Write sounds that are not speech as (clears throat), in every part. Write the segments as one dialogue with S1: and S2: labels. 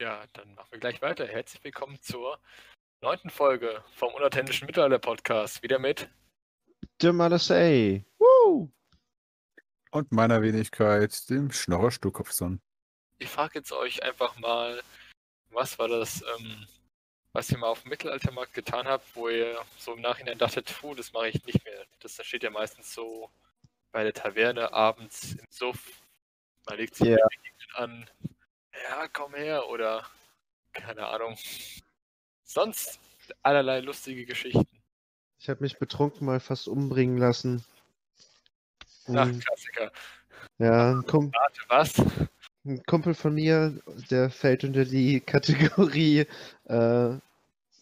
S1: Ja, dann machen wir gleich weiter. Herzlich willkommen zur neunten Folge vom Unauthentischen Mittelalter-Podcast. Wieder mit
S2: Malasey. Woo!
S3: Und meiner Wenigkeit, dem Schnorrer Stuckopfson.
S1: Ich frage jetzt euch einfach mal, was war das, ähm, was ihr mal auf dem Mittelaltermarkt getan habt, wo ihr so im Nachhinein dachtet, puh, das mache ich nicht mehr. Das steht ja meistens so bei der Taverne abends im Suff. Man legt sich
S2: Ja.
S1: an, ja, komm her, oder keine Ahnung. Sonst allerlei lustige Geschichten.
S2: Ich habe mich betrunken mal fast umbringen lassen.
S1: Ach,
S2: Mhm.
S1: Klassiker.
S2: Ja, ein, Kum
S1: Warte, was?
S2: ein Kumpel von mir, der fällt unter die (laughs) Kategorie äh,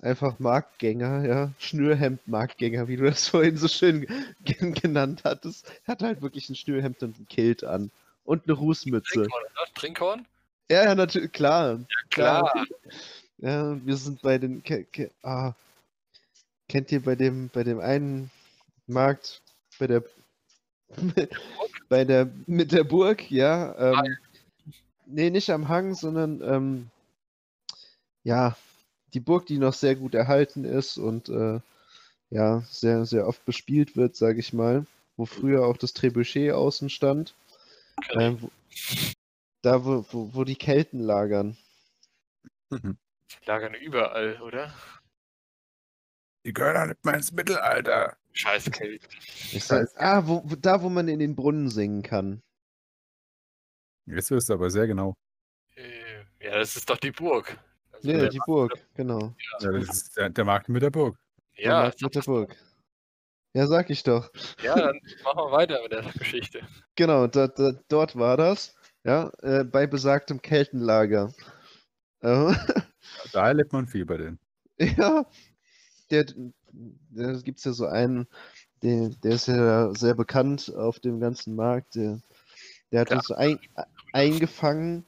S2: einfach Marktgänger, ja. Schnürhemd-Marktgänger, wie du das vorhin so schön gen- (laughs) genannt hattest. Hat halt wirklich ein Schnürhemd und ein Kilt an. Und eine Rußmütze.
S1: Trinkhorn, oder? Trinkhorn?
S2: Ja, ja, natürlich, klar.
S1: Klar.
S2: Ja, wir sind bei den. Ke ke ah, kennt ihr bei dem, bei dem einen Markt, bei der. (laughs) bei der. mit der Burg, ja.
S1: Ah,
S2: Ähm, nee, nicht am Hang, sondern. Ähm, ja, die Burg, die noch sehr gut erhalten ist und. Äh, ja, sehr, sehr oft bespielt wird, sage ich mal. Wo früher auch das Trebuchet außen stand. Ähm, wo, da, wo, wo, wo die Kelten lagern.
S3: Mhm.
S1: Die lagern überall, oder?
S3: Die gehören nicht mal ins Mittelalter.
S1: Scheiß Kälte.
S2: Ich sag, ah, wo, da, wo man in den Brunnen singen kann.
S3: Jetzt wirst du aber sehr genau.
S1: Äh, ja, das ist doch die Burg. Also
S2: Ja,
S1: der-
S2: die Burg, genau.
S3: Ja, das ist der, der Markt mit der Burg.
S2: Der
S1: ja,
S2: Markt mit der Burg. Ja, sag ich doch.
S1: ja, dann machen wir weiter mit der Geschichte.
S2: Genau, da, da, dort war das. Ja, äh, bei besagtem Keltenlager. Äh, (laughs)
S3: Da erlebt man viel bei denen. (laughs)
S2: ja, der, da gibt es ja so einen, der, der ist ja sehr bekannt auf dem ganzen Markt. Der, der hat
S1: Ja.
S2: uns ein, eingefangen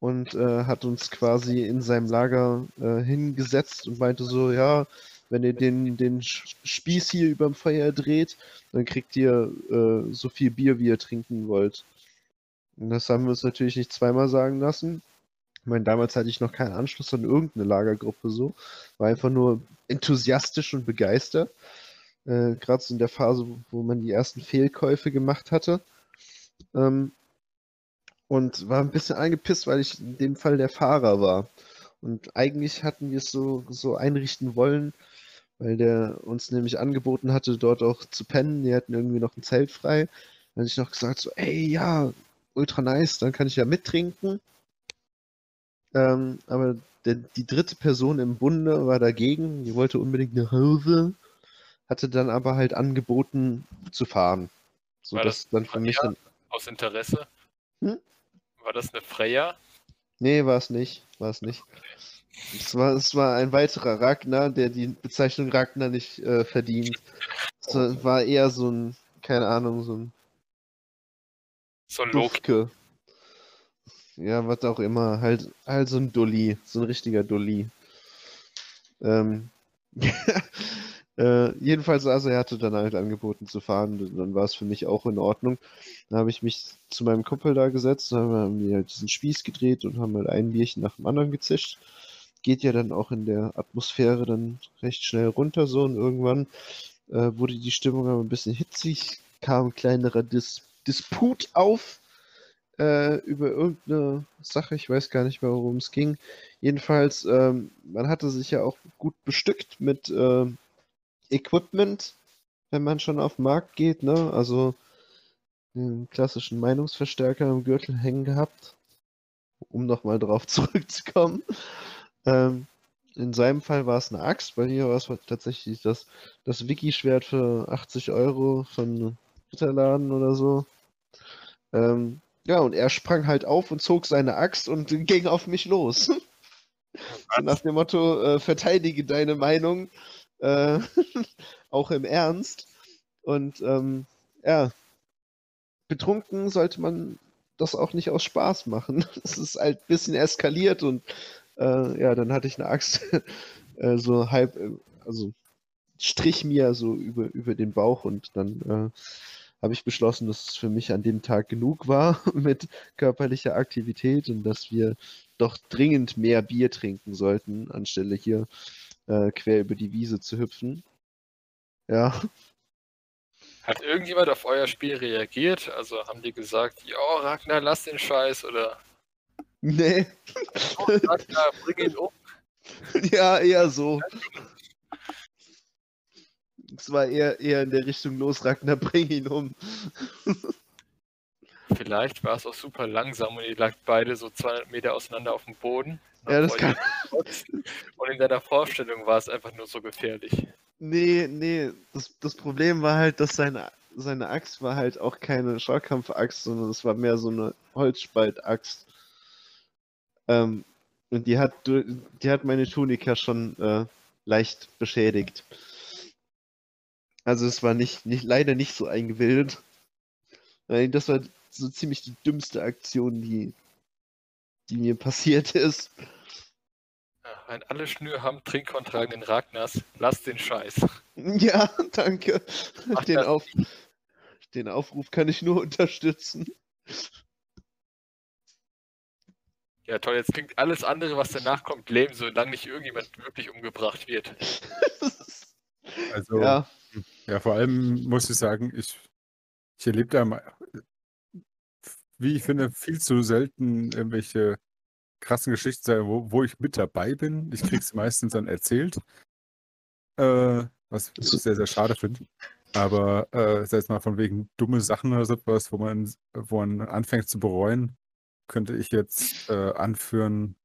S2: und äh, hat uns quasi in seinem Lager äh, hingesetzt und meinte so, ja, wenn ihr den, den Spieß hier überm Feuer dreht, dann kriegt ihr äh, so viel Bier, wie ihr trinken wollt. Und das haben wir uns natürlich nicht zweimal sagen lassen. Ich meine, damals hatte ich noch keinen Anschluss an irgendeine Lagergruppe so. War einfach nur enthusiastisch und begeistert. Äh, Gerade so in der Phase, wo- man die ersten Fehlkäufe gemacht hatte. Ähm, und war ein bisschen angepisst, weil ich in dem Fall der Fahrer war. Und eigentlich hatten wir es so, so einrichten wollen, weil der uns nämlich angeboten hatte, dort auch zu pennen. Die hatten irgendwie noch ein Zelt frei. Dann hatte ich noch gesagt, so, ey, ja, ultra nice, dann kann ich ja mittrinken. Ähm, aber der, die dritte Person im Bunde war dagegen, die wollte unbedingt nach Hause, hatte dann aber halt angeboten zu fahren. So
S1: War
S2: dass
S1: das
S2: dann für mich dann.
S1: Aus Interesse.
S2: Hm?
S1: War das eine Freya?
S2: Nee, war es nicht. War es nicht. Es war, es war ein weiterer Ragnar, der die Bezeichnung Ragnar nicht äh, verdient. Es war- war eher so ein, keine Ahnung, so ein
S1: So ein Loki.
S2: Ja, was auch immer. Halt, halt so ein Dulli. So ein richtiger Dulli. Ähm, (laughs) äh, jedenfalls, also er hatte dann halt angeboten zu fahren. Dann war es für mich auch in Ordnung. Dann habe ich mich zu meinem Kumpel da gesetzt. Dann haben wir halt diesen Spieß gedreht und haben halt ein Bierchen nach dem anderen gezischt. Geht ja dann auch in der Atmosphäre dann recht schnell runter so und irgendwann äh, wurde die Stimmung aber ein bisschen hitzig, kam ein kleinerer Dis Disput auf äh, über irgendeine Sache, ich weiß gar nicht mehr, worum es ging. Jedenfalls, ähm, man hatte sich ja auch gut bestückt mit ähm, Equipment, wenn man schon auf den Markt geht, ne? Also den klassischen Meinungsverstärker im Gürtel hängen gehabt, um nochmal drauf (laughs) zurückzukommen. Ähm, in seinem Fall war es eine Axt, bei mir war es tatsächlich das, das Wiki-Schwert für 80 Euro von Ritterladen oder so. Ähm, ja, und er sprang halt auf und zog seine Axt und ging auf mich los. (laughs) nach dem Motto, äh, verteidige deine Meinung, äh, (laughs) auch im Ernst. Und ähm, ja, betrunken sollte man das auch nicht aus Spaß machen. (laughs) Es ist halt ein bisschen eskaliert und äh, ja, dann hatte ich eine Axt äh, so halb, äh, also strich mir so über, über den Bauch und dann habe ich beschlossen, dass es für mich an dem Tag genug war (laughs) mit körperlicher Aktivität und dass wir doch dringend mehr Bier trinken sollten, anstelle hier äh, quer über die Wiese zu hüpfen. Ja.
S1: Hat irgendjemand auf euer Spiel reagiert? Also haben die gesagt, ja, Ragnar, lass den Scheiß oder
S2: Nee. (laughs)
S1: oh, Ragnar, bring ihn um. (laughs)
S2: ja, eher so. Es war eher, eher in der Richtung los, Ragnar, (laughs) bring ihn um.
S1: Vielleicht war es auch super langsam und ihr lagt beide so 200 Meter auseinander auf dem Boden.
S2: Ja, das kann. (laughs)
S1: Und in deiner Vorstellung war es einfach nur so gefährlich.
S2: Nee, nee, das, das Problem war halt, dass seine, seine Axt war halt auch keine Schaukampf-Axt, sondern es war mehr so eine Holzspalt-Axt. Ähm, und die hat, die hat meine Tunika schon äh, leicht beschädigt. Also es war nicht, nicht, leider nicht so eingebildet. Das war so ziemlich die dümmste Aktion, die, die mir passiert ist.
S1: Wenn alle Schnür haben, Trinkkorn tragen den Ragnars, lass den Scheiß. (laughs)
S2: Ja, danke.
S1: Mach
S2: Den, Auf, den Aufruf kann ich nur unterstützen.
S1: Ja toll, jetzt klingt alles andere, was danach kommt, lame, solange nicht irgendjemand wirklich umgebracht wird. (laughs)
S3: Also, ja.
S2: Ja,
S3: vor allem muss ich sagen, ich, ich erlebe da, wie ich finde, viel zu selten irgendwelche krassen Geschichten, wo, wo ich mit dabei bin. Ich kriege es meistens dann erzählt, äh, was ich sehr, sehr schade finde. Aber äh, sei es mal von wegen dumme Sachen oder sowas, wo man, wo man anfängt zu bereuen, könnte ich jetzt äh, anführen,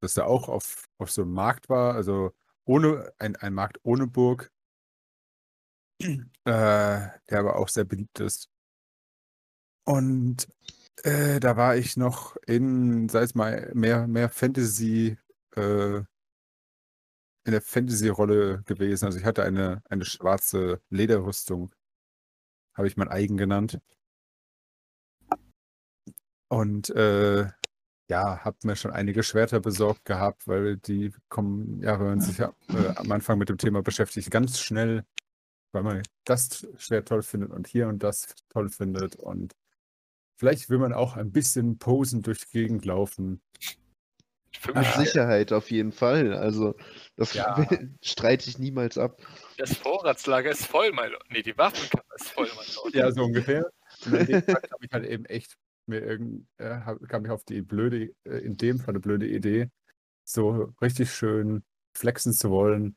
S3: dass er auch auf, auf so einem Markt war, also ohne ein, ein Markt ohne Burg, äh, der aber auch sehr beliebt ist. Und äh, da war ich noch in, sei es mal, mehr, mehr Fantasy, äh, in der Fantasy-Rolle gewesen. Also ich hatte eine, eine schwarze Lederrüstung, habe ich mein eigen genannt. Und äh, ja, habe mir schon einige Schwerter besorgt gehabt, weil die kommen, ja, wenn man sich ja, äh, am Anfang mit dem Thema beschäftigt, ganz schnell, weil man das Schwert toll findet und hier und das toll findet. Und vielleicht will man auch ein bisschen posen durch die Gegend laufen.
S1: Für
S2: mit
S1: mich
S2: Sicherheit auf jeden Fall. Also, das
S3: Ja. (laughs)
S2: streite ich niemals ab.
S1: das Vorratslager ist voll, mein Lord. Nee, die Waffenkammer ist voll, mein Lord.
S3: Ja, so ungefähr. Und an dem Tag habe ich halt eben echt mir irgend, äh, kam ich auf die blöde, äh, in dem Fall eine blöde Idee, so richtig schön flexen zu wollen.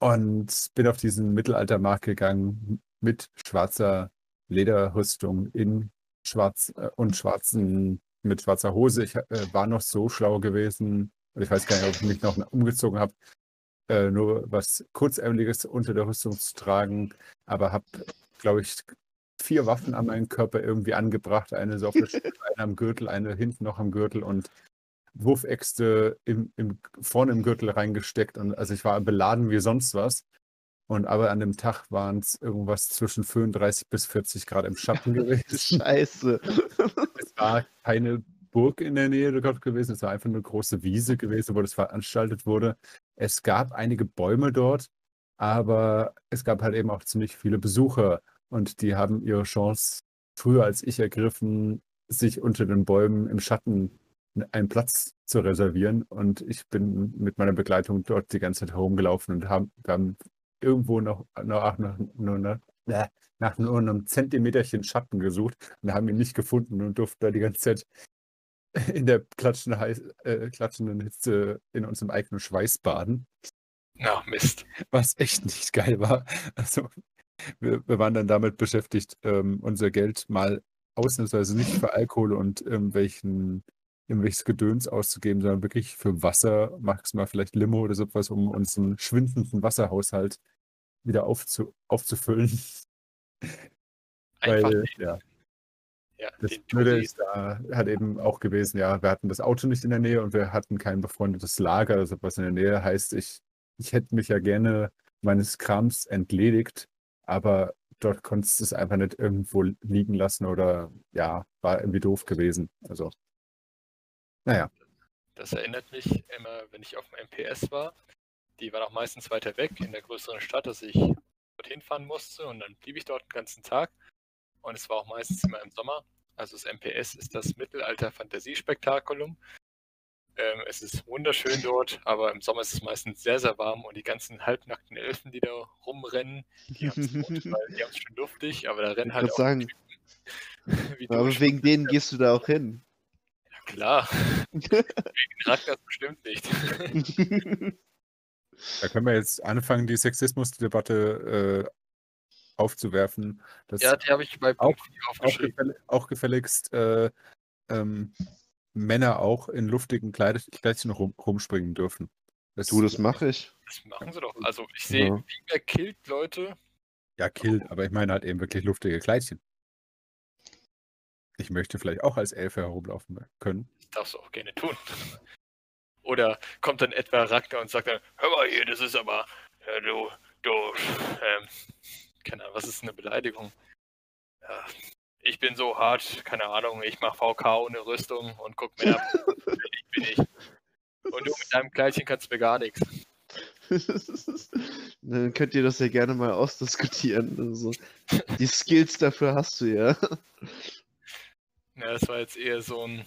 S3: Und bin auf diesen Mittelaltermarkt gegangen mit schwarzer Lederrüstung in schwarz äh, und schwarzen, mit schwarzer Hose. Ich äh, war noch so schlau gewesen. Und ich weiß gar nicht, ob ich mich noch umgezogen habe, äh, nur was Kurzärmeliges unter der Rüstung zu tragen. Aber habe, glaube ich, vier Waffen an meinen Körper irgendwie angebracht. Eine so auf (laughs) der Schulter, eine am Gürtel, eine hinten noch am Gürtel und Wurfäxte im, im, vorne im Gürtel reingesteckt. Und also ich war beladen wie sonst was. Und aber an dem Tag waren es irgendwas zwischen 35 bis 40 Grad im Schatten gewesen. (laughs)
S2: Scheiße.
S3: Es war keine Burg in der Nähe dort gewesen, es war einfach eine große Wiese gewesen, wo das veranstaltet wurde. Es gab einige Bäume dort, aber es gab halt eben auch ziemlich viele Besucher und die haben ihre Chance früher als ich ergriffen, sich unter den Bäumen im Schatten einen Platz zu reservieren. Und ich bin mit meiner Begleitung dort die ganze Zeit herumgelaufen und haben, haben irgendwo noch, noch nach, nur nach, äh, nach nur einem Zentimeterchen Schatten gesucht und haben ihn nicht gefunden und durften da die ganze Zeit in der klatschenden, heiß, äh, klatschenden Hitze in unserem eigenen Schweiß baden,
S1: Na, Mist.
S3: was echt nicht geil war. Also wir, wir waren dann damit beschäftigt, ähm, unser Geld mal ausnahmsweise nicht für Alkohol und irgendwelchen, irgendwelches Gedöns auszugeben, sondern wirklich für Wasser, maximal vielleicht Limo oder sowas, um unseren schwindenden Wasserhaushalt wieder aufzu, aufzufüllen. (laughs)
S1: Einfach
S3: Weil, ja,
S1: ja,
S3: das Blöde ist da hat eben auch gewesen, ja, wir hatten das Auto nicht in der Nähe und wir hatten kein befreundetes Lager oder sowas in der Nähe. Heißt, ich, ich hätte mich ja gerne meines Krams entledigt, aber dort konntest du es einfach nicht irgendwo liegen lassen oder ja, war irgendwie doof gewesen. Also, naja,
S1: Das erinnert mich immer, wenn ich auf dem MPS war. Die waren auch meistens weiter weg in der größeren Stadt. Also ich dorthin fahren musste und dann blieb ich dort den ganzen Tag. Und es war auch meistens immer im Sommer. Also das MPS ist das Mittelalter-Fantasiespektakulum. Ähm, es ist wunderschön dort, aber im Sommer ist es meistens sehr, sehr warm und die ganzen halbnackten Elfen, die da rumrennen, die haben es schon luftig, aber da rennen halt auch
S2: sagen,
S1: Typen, (laughs)
S2: Aber wegen denen (laughs) gehst du da auch hin.
S1: Klar, (laughs) wegen Ragnar bestimmt nicht.
S3: Da können wir jetzt anfangen, die Sexismusdebatte äh, aufzuwerfen.
S1: Ja, die habe ich bei
S3: Auch-
S1: Punkt 4
S3: auch,
S1: aufgeschrieben.
S3: gefäll auch gefälligst äh, ähm, Männer auch in luftigen Kleid Kleidchen rum rumspringen dürfen. Das,
S2: Du, das mache ich.
S1: Das machen sie doch. Also ich sehe,
S2: Ja.
S1: viel mehr killt Leute.
S3: Ja, kill, aber ich meine halt eben wirklich luftige Kleidchen. Ich möchte vielleicht auch als Elfe herumlaufen können.
S1: Das darfst du auch gerne tun. Oder kommt dann etwa Ragnar und sagt dann, hör mal hier, das ist aber, ja, du, du, ähm, keine Ahnung, was ist eine Beleidigung? Ja, ich bin so hart, keine Ahnung, ich mach VK ohne Rüstung und guck mir ab, ich bin ich. Und du mit deinem Kleidchen kannst mir gar nichts. (laughs)
S2: Dann könnt ihr das ja gerne mal ausdiskutieren. Also, die Skills dafür hast du ja.
S1: Ja, das war jetzt eher so ein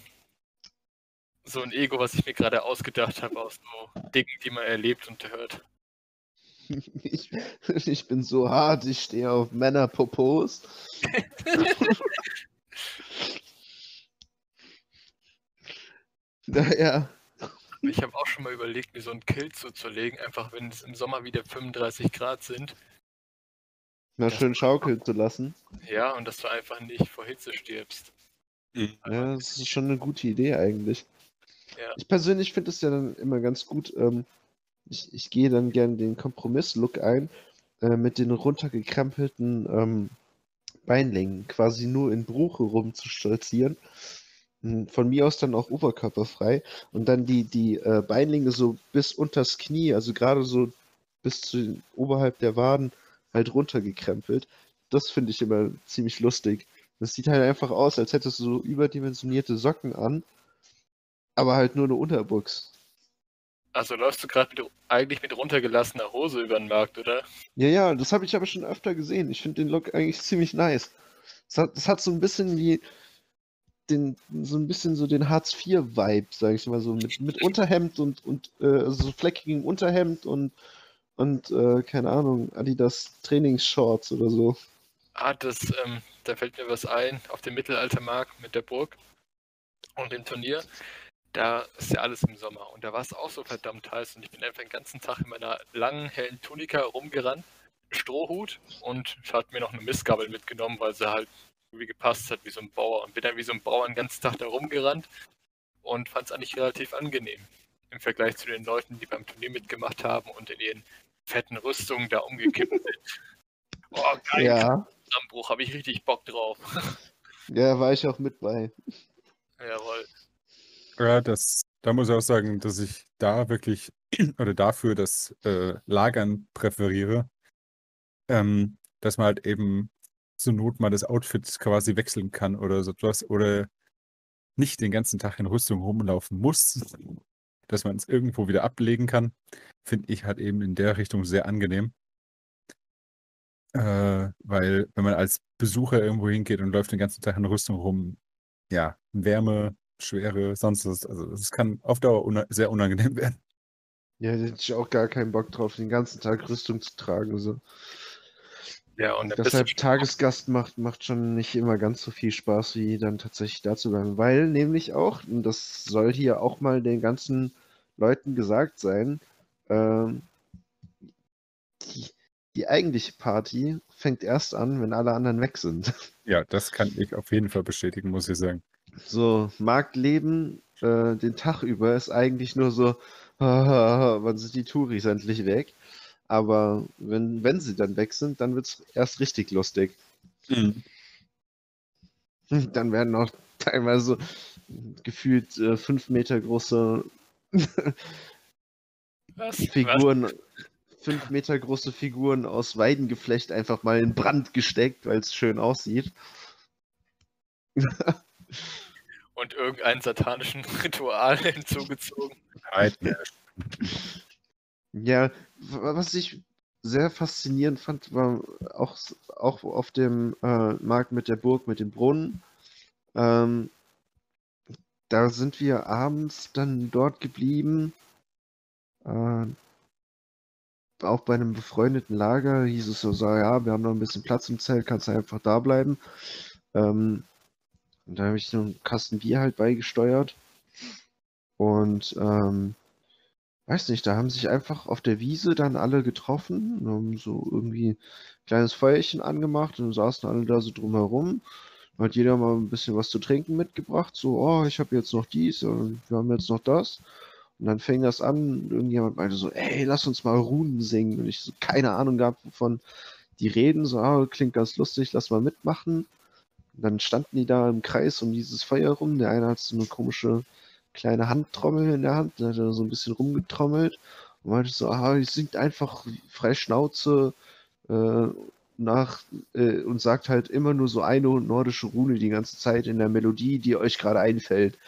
S1: so ein Ego, was ich mir gerade ausgedacht habe aus so Dingen, die man erlebt und hört. (laughs)
S2: Ich, ich bin so hart, ich stehe auf Männerpopos. (laughs) Naja,
S1: Ich habe auch schon mal überlegt, mir so ein Kill zuzulegen, einfach wenn es im Sommer wieder 35 Grad sind.
S2: mal schön schaukeln zu lassen.
S1: Ja, und dass du einfach nicht vor Hitze stirbst.
S2: Ja, das ist schon eine gute Idee eigentlich.
S1: Ja.
S2: Ich persönlich finde es ja dann immer ganz gut. Ähm, ich, ich gehe dann gerne den Kompromiss-Look ein, äh, mit den runtergekrempelten ähm, Beinlängen, quasi nur in Bruche rumzustolzieren. Hm, Von mir aus dann auch oberkörperfrei und dann die, die äh, Beinlinge so bis unters Knie, also gerade so bis zu oberhalb der Waden halt runtergekrempelt. Das finde ich immer ziemlich lustig. Das sieht halt einfach aus, als hättest du so überdimensionierte Socken an, aber halt nur eine Unterbuchs.
S1: Also läufst du gerade eigentlich mit runtergelassener Hose über den Markt, oder?
S2: Ja, ja, das habe ich aber schon öfter gesehen. Ich finde den Look eigentlich ziemlich nice. Das hat, das hat so ein bisschen wie den, so ein bisschen so den Hartz-IV-Vibe, sag ich mal so, mit, mit Unterhemd und, und äh, also so fleckigem Unterhemd und, und äh, keine Ahnung, Adidas Trainingsshorts oder so.
S1: Ah, das, ähm, da fällt mir was ein, auf dem Mittelaltermarkt mit der Burg und dem Turnier. Da ist ja alles im Sommer und da war es auch so verdammt heiß und ich bin einfach den ganzen Tag in meiner langen, hellen Tunika rumgerannt, Strohhut und ich hatte mir noch eine Mistgabel mitgenommen, weil sie halt irgendwie gepasst hat wie so ein Bauer und bin dann wie so ein Bauer den ganzen Tag da rumgerannt und fand es eigentlich relativ angenehm im Vergleich zu den Leuten, die beim Turnier mitgemacht haben und in ihren fetten Rüstungen da umgekippt sind. Oh, geil,
S2: Ja,
S1: Zusammenbruch, habe ich richtig Bock drauf. (laughs)
S2: ja, war ich auch mit bei.
S1: Jawohl.
S3: Ja, das, da muss ich auch sagen, dass ich da wirklich (clears throat) oder dafür das äh, Lagern präferiere, ähm, dass man halt eben zur Not mal das Outfit quasi wechseln kann oder so etwas oder nicht den ganzen Tag in Rüstung rumlaufen muss, (laughs) dass man es irgendwo wieder ablegen kann, finde ich halt eben in der Richtung sehr angenehm. Äh, weil wenn man als Besucher irgendwo hingeht und läuft den ganzen Tag in Rüstung rum, ja, Wärme, Schwere, sonst was, also es kann auf Dauer una sehr unangenehm (laughs) werden.
S2: Ja, da hätte ich auch gar keinen Bock drauf, den ganzen Tag Rüstung zu tragen. So.
S1: Ja, und
S2: Deshalb Tagesgast macht, macht schon nicht immer ganz so viel Spaß, wie dann tatsächlich da zu bleiben. Weil nämlich auch, und das soll hier auch mal den ganzen Leuten gesagt sein, ähm, die, die eigentliche Party fängt erst an, wenn alle anderen weg sind. (laughs)
S3: Ja, das kann ich auf jeden Fall bestätigen, muss ich sagen.
S2: So, Marktleben äh, den Tag über ist eigentlich nur so, (laughs) wann sind die Touris endlich weg? Aber wenn, wenn sie dann weg sind, dann wird es erst richtig lustig. Dann werden auch teilweise gefühlt äh, fünf Meter große
S1: was, (laughs)
S2: Figuren, fünf Meter große Figuren aus Weidengeflecht einfach mal in Brand gesteckt, weil es schön aussieht. (laughs)
S1: Und irgendeinen satanischen (laughs) Ritual hinzugezogen.
S2: Ja, was ich sehr faszinierend fand, war auch, auch auf dem äh, Markt mit der Burg, mit dem Brunnen. Ähm, da sind wir abends dann dort geblieben. Äh, auch bei einem befreundeten Lager hieß es so, so, ja, wir haben noch ein bisschen Platz im Zelt, kannst du einfach da bleiben. Ähm, und da habe ich so einen Kasten Bier halt beigesteuert. Und ähm, weiß nicht, da haben sich einfach auf der Wiese dann alle getroffen, haben so irgendwie ein kleines Feuerchen angemacht und saßen alle da so drumherum. Hat jeder mal ein bisschen was zu trinken mitgebracht, so, oh, ich habe jetzt noch dies und wir haben jetzt noch das. Und dann fing das an, irgendjemand meinte so, ey, lass uns mal Runen singen. Und ich so keine Ahnung gehabt, wovon die reden, so, ah, klingt ganz lustig, lass mal mitmachen. Und dann standen die da im Kreis um dieses Feuer rum. Der eine hat so eine komische kleine Handtrommel in der Hand, da hat er so ein bisschen rumgetrommelt und meinte so, ah, ich singt einfach frei Schnauze äh, nach äh, und sagt halt immer nur so eine nordische Rune die ganze Zeit in der Melodie, die euch gerade einfällt.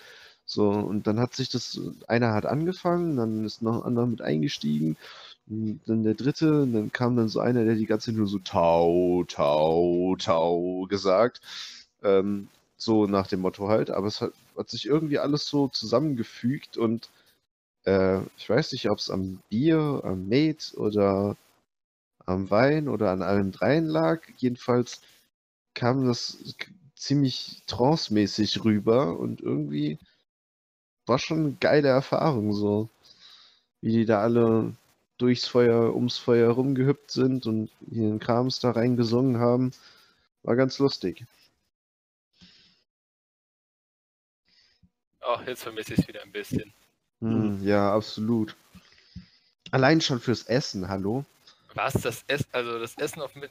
S2: So, und dann hat sich das, einer hat angefangen, dann ist noch ein anderer mit eingestiegen, dann der dritte, und dann kam dann so einer, der die ganze Zeit nur so Tau, Tau, Tau gesagt. Ähm, so nach dem Motto halt, aber es hat, hat sich irgendwie alles so zusammengefügt und äh, ich weiß nicht, ob es am Bier, am Met oder am Wein oder an allen dreien lag. Jedenfalls kam das ziemlich trancemäßig rüber und irgendwie war schon eine geile Erfahrung so, wie die da alle durchs Feuer, ums Feuer rumgehüpft sind und ihren Krams da reingesungen haben. War ganz lustig.
S1: Ach, jetzt vermisse ich es wieder ein bisschen.
S2: Hm, ja, absolut. Allein schon fürs Essen, hallo?
S1: Was? Das Essen, also das Essen auf mit.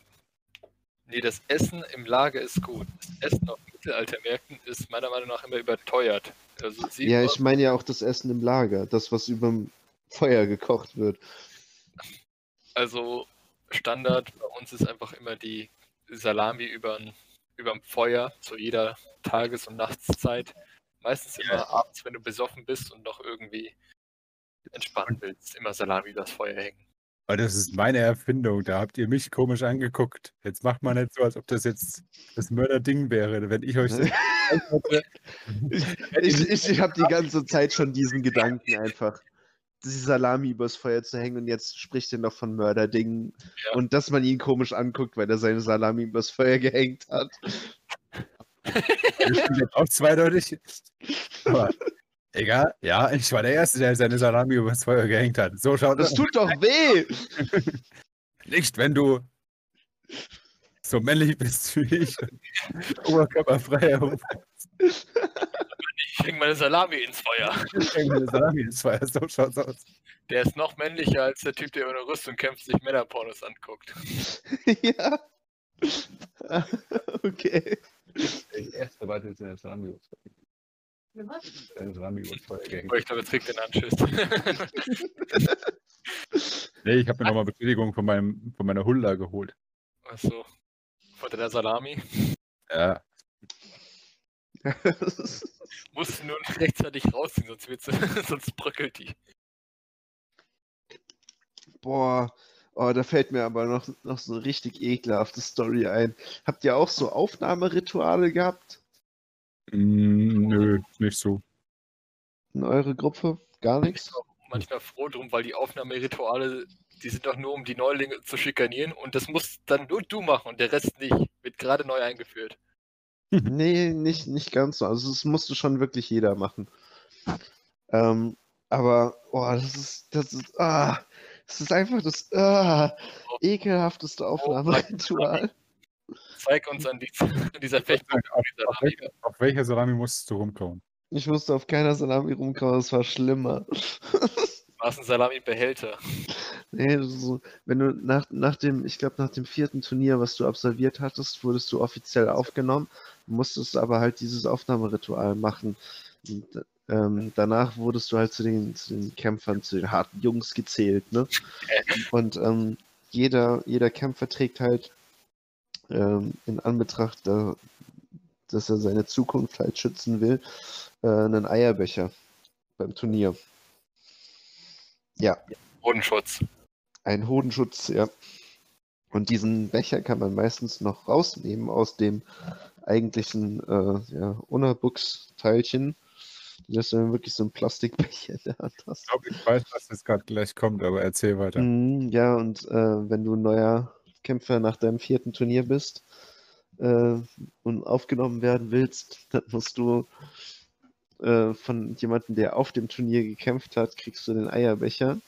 S1: Nee, das Essen im Lager ist gut. Das Essen auf Mittelaltermärkten ist meiner Meinung nach immer überteuert.
S2: Also ja, ich meine ja auch das Essen im Lager, das, was über dem Feuer gekocht wird.
S1: Also Standard bei uns ist einfach immer die Salami über dem Feuer zu jeder Tages- und Nachtszeit. Meistens immer ja. abends, wenn du besoffen bist und noch irgendwie entspannen willst, immer Salami übers Feuer hängen.
S3: Aber das ist meine Erfindung. Da habt ihr mich komisch angeguckt. Jetzt macht man nicht so, als ob das jetzt das Mörderding wäre. Wenn ich euch (laughs)
S2: ich, ich, ich habe die ganze Zeit schon diesen Gedanken einfach, die Salami übers Feuer zu hängen und jetzt spricht er noch von Mörderdingen ja. und dass man ihn komisch anguckt, weil er seine Salami übers Feuer gehängt hat.
S3: Das ist auch zweideutig. Aber egal, ja, (laughs) ich war der Erste, der seine Salami übers Feuer gehängt hat. So schaut
S2: das. Das tut doch weh! (laughs)
S3: Nicht, wenn du so männlich bist wie ich. (laughs) Oberkörperfrei herum.
S1: Ich hänge meine Salami ins Feuer.
S3: Ich hänge meine Salami ins Feuer, so schaut's aus.
S1: Der ist noch männlicher als der Typ, der über eine Rüstung kämpft, sich Männerpornos anguckt.
S2: ja. okay.
S3: Der erste war jetzt in der Salami übers Feuer. Was? Gehängt.
S1: Oh, ich glaube, kriegt den Anschiss. (laughs)
S3: nee, ich habe mir nochmal Bestätigung von, meinem, von meiner Hulda geholt.
S1: Achso. Von der Salami?
S3: Ja. (laughs)
S1: Musst du nur rechtzeitig rausziehen, sonst, wird's, (laughs) sonst bröckelt die.
S2: Boah, Oh, da fällt mir aber noch, noch so eine richtig ekelhafte Story ein. Habt ihr auch so Aufnahmerituale gehabt?
S3: Mm, nö, nicht so.
S2: In eure Gruppe? Gar nichts? Ich bin
S1: auch manchmal froh drum, weil die Aufnahmerituale, die sind doch nur, um die Neulinge zu schikanieren und das muss dann nur du machen und der Rest nicht. Wird gerade neu eingeführt. (laughs)
S2: nee, nicht, nicht ganz so. Also, das musste schon wirklich jeder machen. Ähm, aber, oh, das ist, das ist, ah, es ist einfach das uh, ekelhafteste Aufnahmeritual.
S1: Zeig uns an, dies, an dieser Fechtung.
S3: Auf, auf, welcher, auf welcher Salami musstest du rumkauen?
S2: Ich musste auf keiner Salami rumkauen, das war schlimmer.
S1: War es ein Salami-Behälter?
S2: Nee, so, wenn du nach, nach dem, ich glaube nach dem vierten Turnier, was du absolviert hattest, wurdest du offiziell aufgenommen, musstest aber halt dieses Aufnahmeritual machen. Und ähm, danach wurdest du halt zu den, zu den Kämpfern, zu den harten Jungs gezählt, ne? (laughs) Und ähm, jeder, jeder Kämpfer trägt halt ähm, in Anbetracht, da, dass er seine Zukunft halt schützen will, äh, einen Eierbecher beim Turnier. Ja.
S1: Bodenschutz.
S2: Ein Hodenschutz, ja. Und diesen Becher kann man meistens noch rausnehmen aus dem eigentlichen äh, ja, Unabuchs-Teilchen. Das ist dann wirklich so ein Plastikbecher in (laughs) der Hand hast.
S3: Ich glaube, ich weiß, was jetzt gerade gleich kommt, aber erzähl weiter.
S2: Mhm, ja, und äh, wenn du ein neuer Kämpfer nach deinem vierten Turnier bist äh, und aufgenommen werden willst, dann musst du äh, von jemandem, der auf dem Turnier gekämpft hat, kriegst du den Eierbecher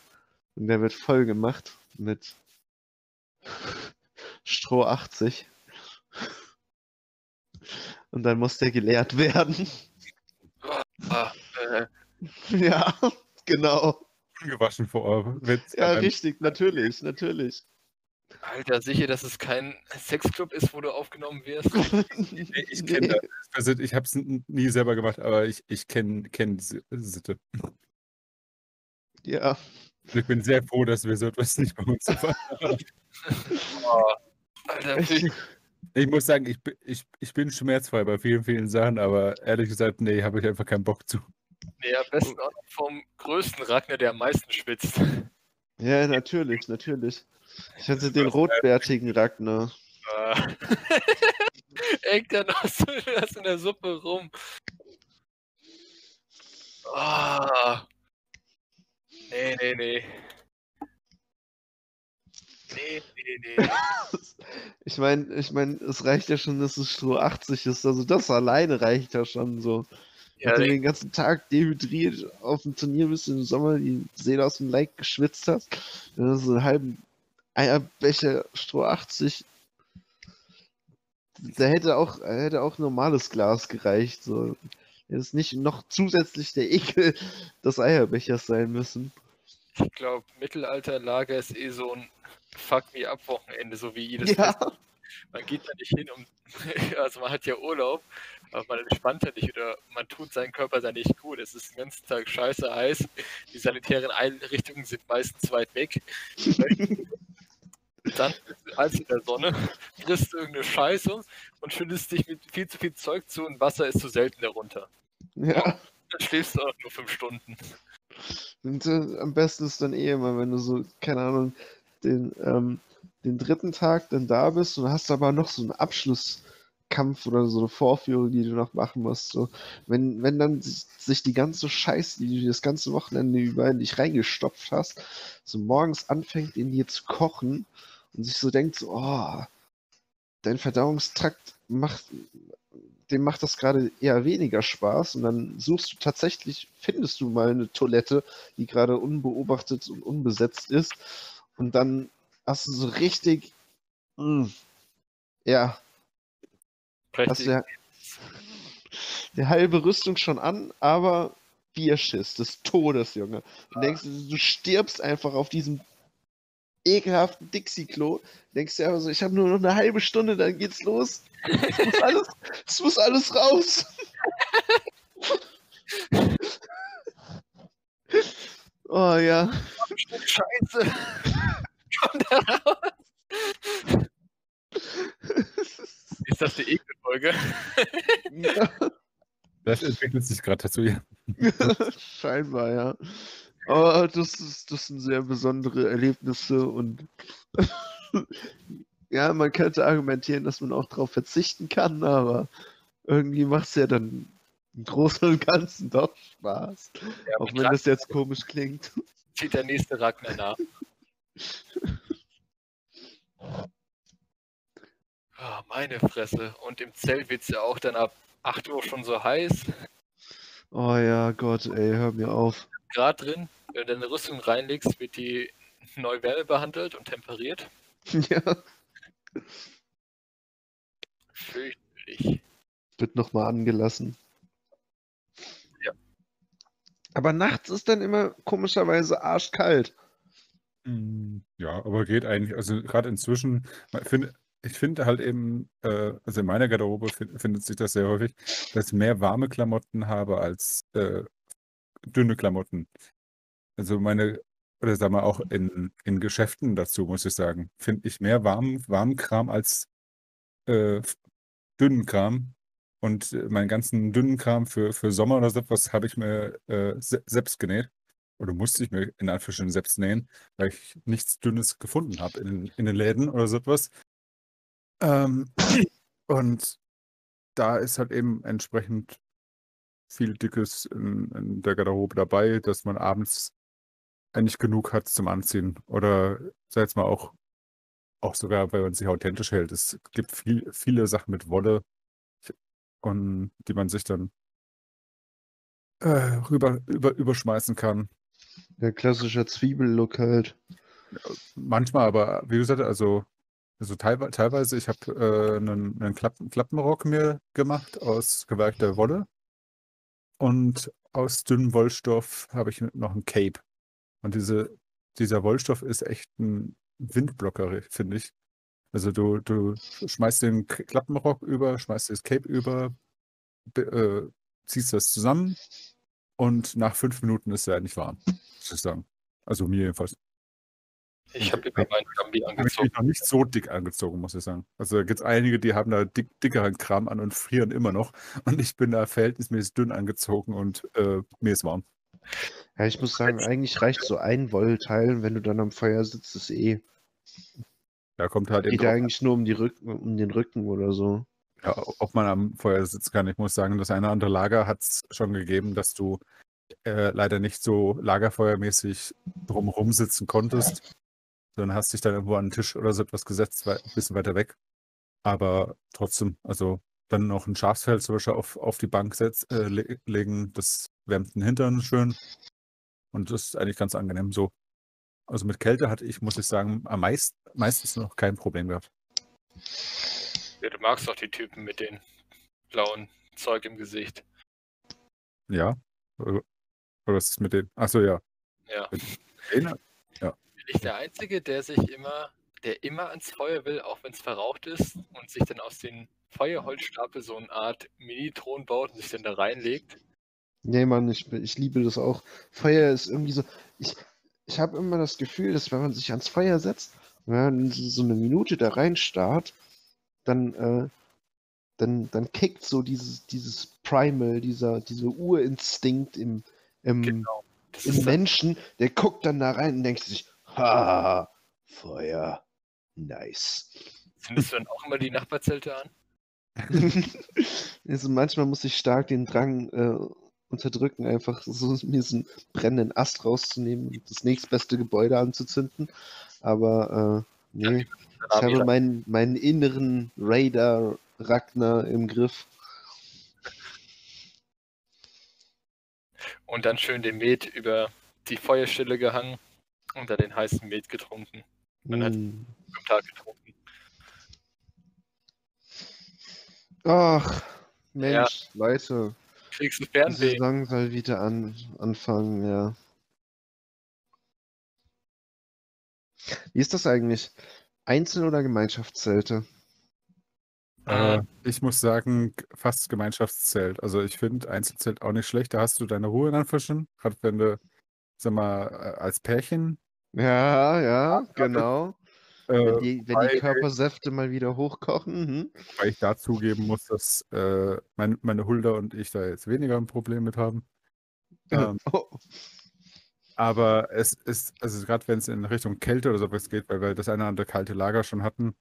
S2: und der wird voll gemacht mit (laughs) Stroh 80. (laughs) Und dann muss der geleert werden.
S1: Ah, (laughs) äh,
S2: ja, genau.
S3: Ungewaschen vor Ort.
S2: Ja, richtig, natürlich, natürlich.
S1: Alter, sicher, dass es kein Sexclub ist, wo du aufgenommen wirst? (laughs)
S3: nee, Ich kenne das. Also ich habe es nie selber gemacht, aber ich, ich kenne kenn diese Sitte.
S2: Ja,
S3: ich bin sehr froh, dass wir so etwas nicht bei uns haben. (laughs)
S1: Oh, Alter,
S2: echt.
S3: Ich muss sagen, ich, bin- ich, ich bin schmerzfrei bei vielen, vielen Sachen, aber ehrlich gesagt, nee, habe ich einfach keinen Bock zu.
S1: nee, am besten auch noch vom größten Ragnar, der am meisten schwitzt.
S2: Ja, natürlich, natürlich. Ich hatte den rotbärtigen Ragnar.
S1: Ah. (laughs) Hängt da noch so was in der Suppe rum. Ah. Nee, nee, nee. Nee, nee, nee. (laughs)
S2: Ich meine, ich mein, es reicht ja schon, dass es Stroh 80 ist. Also das alleine reicht ja schon so.
S1: Ja,
S2: Wenn du den ganzen Tag dehydriert auf dem Turnier bist im Sommer, die Seele aus dem Leib geschwitzt hast, dann hast du einen halben Eierbecher Stroh 80. Da hätte auch, hätte auch normales Glas gereicht. So. Hätte nicht noch zusätzlich der Ekel des Eierbechers sein müssen.
S1: ich glaube, Mittelalterlager ist eh so ein Fuck me up Wochenende, so wie jedes
S2: Ja,
S1: Fest. Man geht da nicht hin, um. (laughs) Also man hat ja Urlaub, aber man entspannt ja nicht oder man tut seinen Körper da nicht gut. Es ist den ganzen Tag scheiße heiß. Die sanitären Einrichtungen sind meistens weit weg. (laughs) Dann als in der Sonne, frisst irgendeine Scheiße und schüttest dich mit viel zu viel Zeug zu und Wasser ist zu selten darunter.
S2: ja.
S1: Dann schläfst du auch nur fünf Stunden.
S2: Und äh, am besten ist dann eh immer, wenn du so, keine Ahnung, den, ähm, den dritten Tag dann da bist und hast aber noch so einen Abschlusskampf oder so eine Vorführung, die du noch machen musst. So. Wenn, wenn dann sich, sich die ganze Scheiße, die du das ganze Wochenende über in dich reingestopft hast, so morgens anfängt in dir zu kochen und sich so denkt, so, oh, dein Verdauungstrakt macht, dem macht das gerade eher weniger Spaß. Und dann suchst du tatsächlich, findest du mal eine Toilette, die gerade unbeobachtet und unbesetzt ist. Und dann hast du so richtig, mm, ja, hast du ja die halbe Rüstung schon an, aber Bierschiss des Todes, Junge. Du denkst, du stirbst einfach auf diesem ekelhaften Dixie-Klo. Denkst dir einfach so, ich habe nur noch eine halbe Stunde, dann geht's los. Es muss alles, es muss alles raus. (laughs) Oh ja.
S1: Scheiße. Komm da raus. Ist das die Ekelfolge? (laughs)
S2: ja.
S3: Das entwickelt sich gerade dazu, (laughs) ja.
S2: Scheinbar, ja. Aber das, ist, das sind sehr besondere Erlebnisse und (laughs) ja, man könnte argumentieren, dass man auch darauf verzichten kann, aber irgendwie macht es ja dann im Großen und Ganzen doch Spaß.
S1: Ja,
S2: Auch wenn
S1: Ragnar
S2: das jetzt komisch klingt.
S1: zieht der nächste Ragnar nach. (laughs) Ah, meine Fresse. Und im Zelt wird es ja auch dann ab 8 Uhr schon so heiß.
S2: Oh ja, Gott, ey, hör mir auf.
S1: Grad drin. Wenn du deine Rüstung reinlegst, wird die neu Wärme behandelt und temperiert. (laughs)
S2: ja,
S1: Fürchterlich.
S2: wird nochmal angelassen.
S1: Ja.
S2: Aber nachts ist dann immer komischerweise arschkalt.
S3: Mm, Ja, aber geht eigentlich. Also gerade inzwischen, find, ich finde halt eben, äh, also in meiner Garderobe fin- findet sich das sehr häufig, dass ich mehr warme Klamotten habe als äh, dünne Klamotten. Also meine, oder sagen wir auch in, in Geschäften dazu, muss ich sagen, finde ich mehr warmen, warmen Kram als äh, dünnen Kram. Und äh, meinen ganzen dünnen Kram für, für Sommer oder so etwas habe ich mir äh, se selbst genäht. oder musste ich mir in Anführungsstrichen selbst nähen, weil ich nichts Dünnes gefunden habe in, in den Läden oder so etwas. Ähm, und da ist halt eben entsprechend viel Dickes in, in der Garderobe dabei, dass man abends eigentlich genug hat zum Anziehen. Oder sag jetzt mal auch, auch sogar, wenn man sich authentisch hält. Es gibt viel, viele Sachen mit Wolle, und die man sich dann äh, rüber, über, überschmeißen kann.
S2: Der klassische Zwiebellook halt.
S3: Manchmal aber, wie gesagt, also, also teilweise, teilweise ich habe äh, einen, einen Klappen, Klappenrock mir gemacht aus gewerkter Wolle und aus dünnem Wollstoff habe ich noch ein Cape. Und diese, dieser Wollstoff ist echt ein Windblocker, finde ich. Also du, du schmeißt den Klappenrock über, schmeißt das Cape über, äh, ziehst das zusammen und nach fünf Minuten ist er eigentlich warm, muss ich sagen. Also mir jedenfalls.
S1: Ich habe immer meinen Gambi
S3: Habe ich
S1: angezogen.
S3: mich noch nicht so dick angezogen, muss ich sagen. Also da gibt es einige, die haben da dick, dickeren Kram an und frieren immer noch. Und ich bin da verhältnismäßig dünn angezogen und äh, mir ist warm.
S2: Ja, ich muss sagen, eigentlich reicht so ein Wollteil, wenn du dann am Feuer sitzt, ist eh.
S3: Da kommt halt
S2: Geht eigentlich nur um, die Rücken, um den Rücken oder so.
S3: ja, ob man am Feuer sitzen kann. Ich muss sagen, das eine oder andere Lager hat es schon gegeben, dass du äh, leider nicht so lagerfeuermäßig drumherum sitzen konntest, sondern hast dich dann irgendwo an den Tisch oder so etwas gesetzt, ein bisschen weiter weg. Aber trotzdem, also dann noch ein Schafsfell zum Beispiel auf, auf die Bank setz, äh, le legen, das wärmt den Hintern schön. Und das ist eigentlich ganz angenehm so. Also mit Kälte hatte ich, muss ich sagen, am meist, meistens noch kein Problem gehabt.
S1: Ja, du magst doch die Typen mit den blauen Zeug im Gesicht.
S3: Ja. Oder was ist mit den? Achso, ja.
S1: Ja.
S3: Den,
S1: Bin ich der Einzige, der sich immer, der immer ans Feuer will, auch wenn es verraucht ist und sich dann aus den Feuerholzstapel so eine Art Mini-Thron baut und sich dann da reinlegt?
S2: Nee, Mann, ich, ich liebe das auch. Feuer ist irgendwie so. Ich, ich habe immer das Gefühl, dass wenn man sich ans Feuer setzt, wenn man so eine Minute da reinstarrt, dann, äh, dann, dann kickt so dieses, dieses Primal, dieser, dieser Urinstinkt im, im,
S1: Genau.
S2: Im Menschen, der guckt dann da rein und denkt sich, ha, Feuer, nice.
S1: zündest du dann auch immer die Nachbarzelte an? (laughs)
S2: also manchmal muss ich stark den Drang äh, unterdrücken, einfach so (laughs) mir so einen brennenden Ast rauszunehmen und das nächstbeste Gebäude anzuzünden. Aber äh, nee, ich habe meinen, meinen inneren Raider Ragnar im Griff.
S1: Und dann schön den Met über die Feuerstelle gehangen und dann den heißen Met getrunken. Man hat-
S2: Hm.
S1: Am Tag getrunken.
S2: Ach, Mensch, Leute,
S1: Kriegst
S2: die
S1: Fernweh?
S2: Saison soll wieder an, anfangen, ja. Wie ist das eigentlich? Einzel- oder Gemeinschaftszelte?
S3: Äh, ich muss sagen, fast Gemeinschaftszelt. Also ich finde Einzelzelt auch nicht schlecht. Da hast du deine Ruhe in Anführungsstrichen. Gerade wenn du, sag mal, äh, als Pärchen.
S2: Ja, ja, genau.
S3: Äh,
S2: Wenn die, wenn die Körpersäfte mal wieder hochkochen. Hm?
S3: Weil ich da zugeben muss, dass äh, mein, meine Hulda und ich da jetzt weniger ein Problem mit haben. (laughs) Ähm,
S2: Oh,
S3: aber es ist, also gerade wenn es in Richtung Kälte oder sowas geht, weil wir das eine oder andere kalte Lager schon hatten,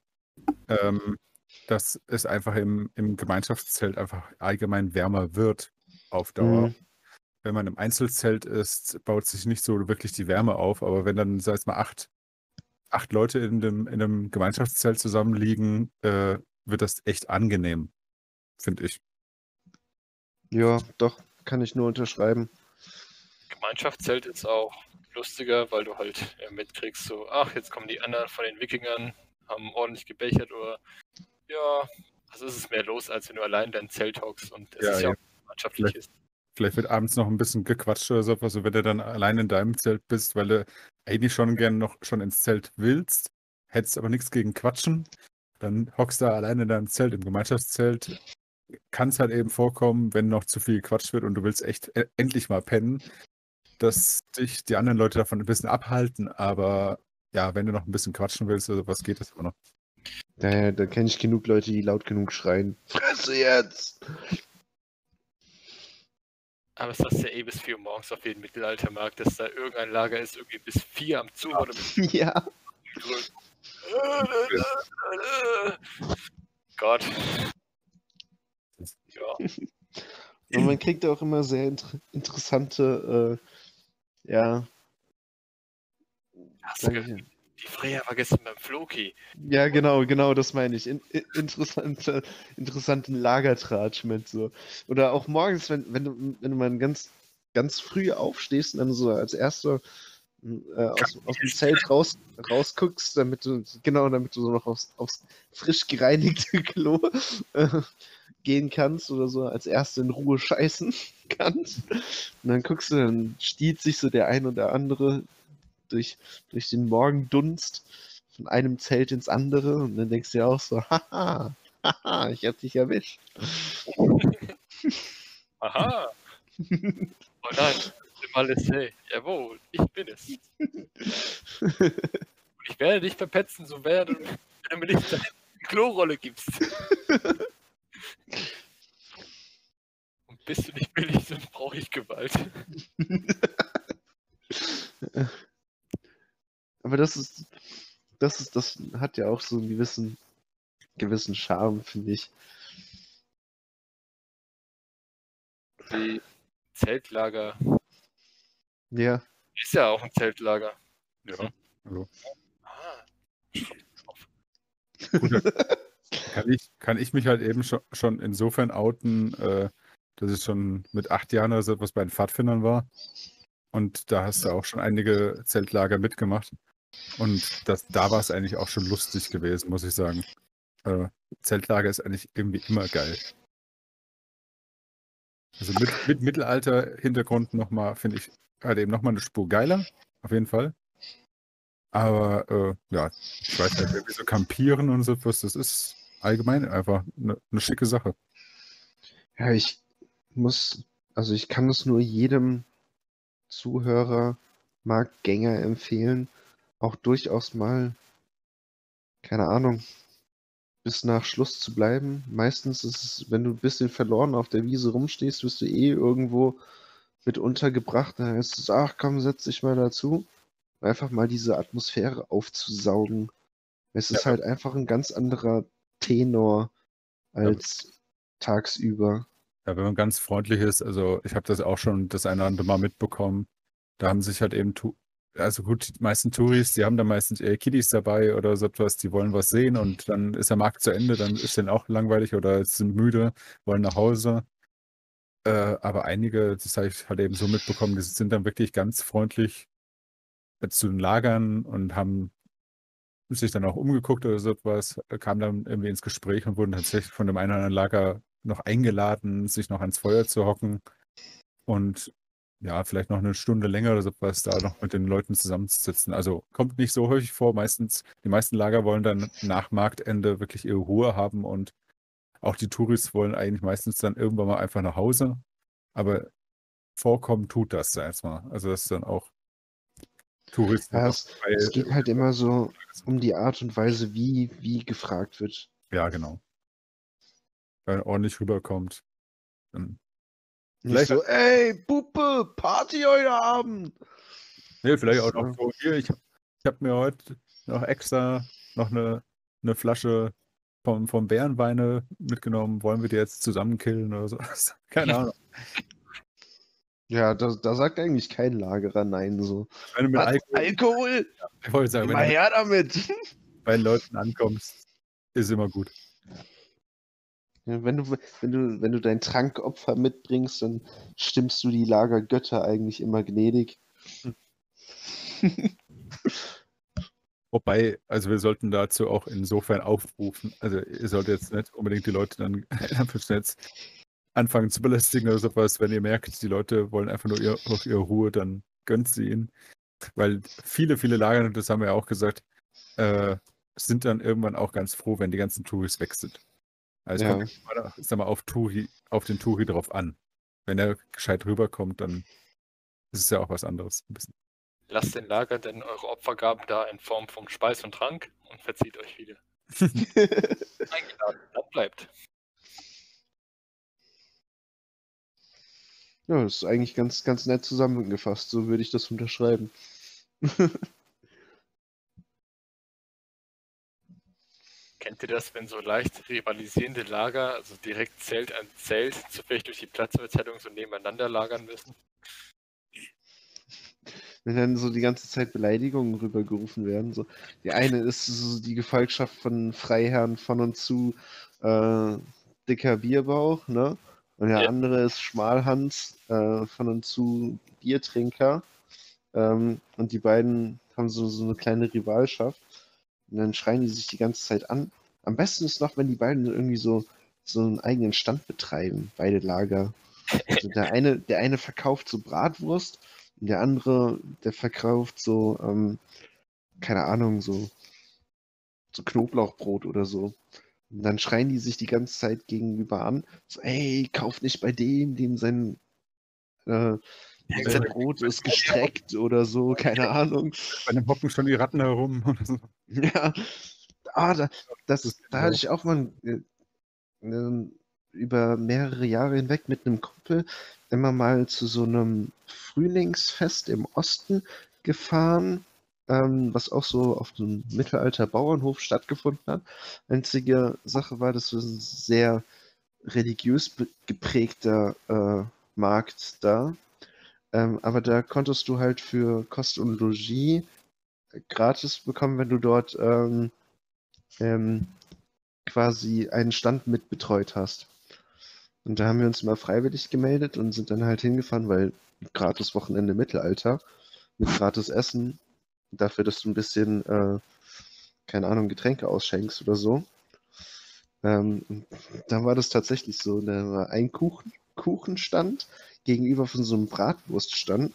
S3: ähm, dass es einfach im, im Gemeinschaftszelt einfach allgemein wärmer wird auf Dauer.
S2: Mhm.
S3: Wenn man im Einzelzelt ist, baut sich nicht so wirklich die Wärme auf, aber wenn dann, sag ich mal, acht, acht Leute in, dem, in einem Gemeinschaftszelt zusammenliegen, äh, wird das echt angenehm, finde ich.
S2: ja, doch, kann ich nur unterschreiben.
S1: Gemeinschaftszelt ist auch lustiger, weil du halt äh, mitkriegst, so, ach, jetzt kommen die anderen von den Wikingern, haben ordentlich gebechert oder ja, also ist es mehr los, als wenn du allein dein Zelt hockst und es
S3: Ja,
S1: ist ja
S3: ja.
S1: auch gemeinschaftlich ist.
S3: Vielleicht wird abends noch ein bisschen gequatscht oder so, also wenn du dann allein in deinem Zelt bist, weil du eigentlich schon gern noch schon ins Zelt willst, hättest aber nichts gegen Quatschen, dann hockst du allein in deinem Zelt, im Gemeinschaftszelt. Kann es halt eben vorkommen, wenn noch zu viel gequatscht wird und du willst echt e- endlich mal pennen, dass dich die anderen Leute davon ein bisschen abhalten, aber ja, wenn du noch ein bisschen quatschen willst oder was geht das immer noch.
S2: Daher, da kenne ich genug Leute, die laut genug schreien. (laughs) Fresse jetzt!
S1: Aber es hast ja eh bis 4 Uhr morgens auf jeden Mittelaltermarkt, dass da irgendein Lager ist, irgendwie bis 4 am Zug oder (laughs)
S2: Ja. (laughs)
S1: Gott. Ja,
S2: Und man kriegt auch immer sehr inter interessante, äh, ja,
S1: hast du die Freya war gestern beim Floki.
S2: ja genau, genau, das meine ich. In, in, interessante, interessanten Lagertratsch mit so. Oder auch morgens, wenn, wenn du, wenn du mal ganz, ganz früh aufstehst und dann so als erster äh, aus, aus dem Zelt raus, rausguckst, damit du, genau, damit du so noch aufs, aufs frisch gereinigte (laughs) Klo äh, gehen kannst oder so als erste in Ruhe scheißen (laughs) kannst. Und dann guckst du, dann stiehlt sich so der ein oder andere durch, durch den Morgendunst von einem Zelt ins andere und dann denkst du dir auch so, (laughs) haha, haha, ich hab dich erwischt.
S1: Aha. Oh nein, Malessay. Jawohl, ich bin es. (laughs) Und ich werde dich verpetzen, so werde, wenn du mir nicht deine Klorolle gibst. Und bist du nicht billig, dann brauche ich Gewalt. (laughs)
S2: Aber das ist, das ist, das hat ja auch so einen gewissen, gewissen Charme, finde ich.
S1: Die Zeltlager.
S2: Ja,
S1: Ist ja auch ein Zeltlager.
S3: Ja. Also,
S1: Ah, (laughs)
S3: kann, ich, kann ich mich halt eben schon, schon insofern outen, äh, dass ich schon mit acht Jahren oder so etwas bei den Pfadfindern war. Und da hast du auch schon einige Zeltlager mitgemacht. Und das, da war es eigentlich auch schon lustig gewesen, muss ich sagen. Äh, Zeltlager ist eigentlich irgendwie immer geil. Also mit, mit Mittelalter-Hintergrund nochmal, finde ich, halt eben nochmal eine Spur geiler, auf jeden Fall. Aber äh, ja, ich weiß nicht, irgendwie so campieren und so was, das ist allgemein einfach eine, eine schicke Sache.
S2: ja, ich muss, also ich kann es nur jedem Zuhörer, Marktgänger empfehlen, auch durchaus mal, keine Ahnung, bis nach Schluss zu bleiben. Meistens ist es, wenn du ein bisschen verloren auf der Wiese rumstehst, wirst du eh irgendwo mit untergebracht. Dann heißt es, ach komm, setz dich mal dazu. Einfach mal diese Atmosphäre aufzusaugen. Es ist
S3: Ja.
S2: halt einfach ein ganz anderer Tenor als tagsüber.
S3: Ja, wenn man ganz freundlich ist, also ich habe das auch schon das eine oder andere Mal mitbekommen. Da haben sich halt eben, also gut, die meisten Touris, die haben da meistens eher Kiddies dabei oder so etwas, die wollen was sehen und dann ist der Markt zu Ende, dann ist denen auch langweilig oder sind müde, wollen nach Hause. Äh, aber einige, das habe ich halt eben so mitbekommen, die sind dann wirklich ganz freundlich äh, zu den Lagern und haben sich dann auch umgeguckt oder so etwas, äh, kamen dann irgendwie ins Gespräch und wurden tatsächlich von dem einen oder anderen Lager noch eingeladen, sich noch ans Feuer zu hocken und ja, vielleicht noch eine Stunde länger oder so was da noch mit den Leuten zusammenzusitzen. Also kommt nicht so häufig vor. Meistens, die meisten Lager wollen dann nach Marktende wirklich ihre Ruhe haben und auch die Touris wollen eigentlich meistens dann irgendwann mal einfach nach Hause. Aber vorkommen tut das da erstmal. Also das ist dann auch Touristen.
S2: Ja, es, es geht halt immer so um die Art und Weise, wie, wie gefragt wird.
S3: Ja, genau. Wenn ordentlich rüberkommt. Dann Vielleicht-
S2: so, ey, Puppe, Party heute Abend.
S3: Nee, vielleicht auch noch so, hier, ich, ich habe mir heute noch extra noch eine, eine Flasche vom, vom Bärenweine mitgenommen. Wollen wir die jetzt zusammen killen oder so? (laughs) Keine Ahnung.
S2: Ja, da, da sagt eigentlich kein Lagerer Nein so.
S3: Wenn du mit? Alkohol,
S2: Alkohol?
S3: ich wollte sagen, wenn
S2: Immer
S3: du
S2: her damit. (laughs)
S3: bei den Leuten ankommst, ist immer gut.
S2: Wenn, du, wenn, du, wenn du dein Trankopfer mitbringst, dann stimmst du die Lagergötter eigentlich immer gnädig. (laughs)
S3: Wobei, also wir sollten dazu auch insofern aufrufen. Also ihr solltet jetzt nicht unbedingt die Leute dann (laughs) Anführungszeichen anfangen zu belästigen oder sowas. Wenn ihr merkt, die Leute wollen einfach nur ihr, auch ihre Ruhe, dann gönnt sie ihnen. Weil viele, viele Lager, und das haben wir ja auch gesagt, äh, sind dann irgendwann auch ganz froh, wenn die ganzen Touris weg sind. Also es
S2: Ja.
S3: kommt immer, ich sag mal, auf, Touri, auf den Touri drauf an. Wenn er gescheit rüberkommt, dann ist es ja auch was anderes. Ein bisschen.
S1: Lasst den Lager denn eure Opfergaben da in Form von Speis und Trank und verzieht euch wieder. (laughs) Eingeladen, dann bleibt.
S2: Ja, das ist eigentlich ganz, ganz nett zusammengefasst. So würde ich das unterschreiben. (laughs)
S1: Kennt ihr das, wenn so leicht rivalisierende Lager, also direkt Zelt an Zelt, zufällig durch die Platzverteilung so nebeneinander lagern müssen?
S2: Wenn dann so die ganze Zeit Beleidigungen rübergerufen werden. So. Die eine ist so die Gefolgschaft von Freiherren von und zu äh, dicker Bierbauch, ne? Und der
S1: Ja.
S2: andere ist Schmalhans äh, von und zu Biertrinker. Ähm, und die beiden haben so, so eine kleine Rivalschaft. Und dann schreien die sich die ganze Zeit an. Am besten ist noch, wenn die beiden irgendwie so, so einen eigenen Stand betreiben, beide Lager. Also der eine, der eine verkauft so Bratwurst und der andere, der verkauft so, ähm, keine Ahnung, so, so Knoblauchbrot oder so. Und dann schreien die sich die ganze Zeit gegenüber an. So, ey, kauf nicht bei dem, dem sein, äh, Brot ist gestreckt oder so, keine Ahnung.
S3: Bei dem hocken schon die Ratten herum. (laughs) Oder so.
S2: Ja, ah, da, das,
S3: ist
S2: da hatte
S3: genau.
S2: ich auch mal äh, ähm, über mehrere Jahre hinweg mit einem Kumpel immer mal zu so einem Frühlingsfest im Osten gefahren, ähm, was auch so auf einem Mittelalter-Bauernhof stattgefunden hat. Einzige Sache war, dass es ein sehr religiös geprägter äh, Markt da. Ähm, aber da konntest du halt für Kost und Logis gratis bekommen, wenn du dort ähm, ähm, quasi einen Stand mit betreut hast. Und da haben wir uns mal freiwillig gemeldet und sind dann halt hingefahren, weil gratis Wochenende Mittelalter mit gratis Essen, dafür, dass du ein bisschen, äh, keine Ahnung, Getränke ausschenkst oder so. Ähm, da war das tatsächlich so, da war ein Kuchen, Kuchenstand gegenüber von so einem Bratwurststand.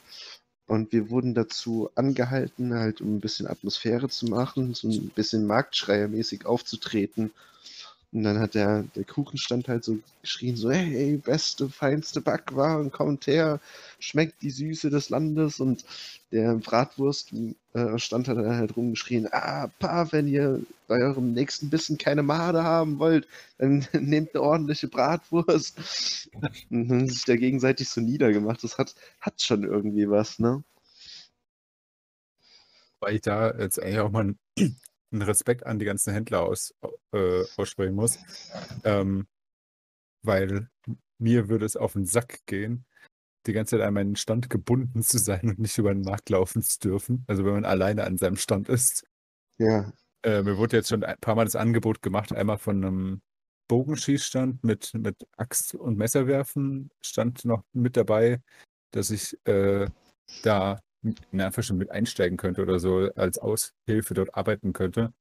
S2: Und wir wurden dazu angehalten, halt um ein bisschen Atmosphäre zu machen, so ein bisschen marktschreiermäßig aufzutreten. Und dann hat der, der Kuchenstand halt so geschrien, so, hey, beste, feinste Backwaren, kommt her, schmeckt die Süße des Landes. Und der Bratwurststand äh, stand hat dann halt rumgeschrien, ah, Pa, wenn ihr bei eurem nächsten Bissen keine Made haben wollt, dann (laughs) nehmt eine ordentliche Bratwurst. Und dann sich da gegenseitig so niedergemacht. Das hat, hat schon irgendwie was, ne?
S3: Weil ich da jetzt eigentlich auch mal einen Respekt an die ganzen Händler aus, äh, aussprechen muss. Ähm, weil mir würde es auf den Sack gehen, die ganze Zeit an meinen Stand gebunden zu sein und nicht über den Markt laufen zu dürfen. Also wenn man alleine an seinem Stand ist.
S2: Ja,
S3: Äh, mir wurde jetzt schon ein paar Mal das Angebot gemacht, einmal von einem Bogenschießstand mit, mit Axt und Messerwerfen stand noch mit dabei, dass ich äh, da in schon mit einsteigen könnte oder so als Aushilfe dort arbeiten könnte.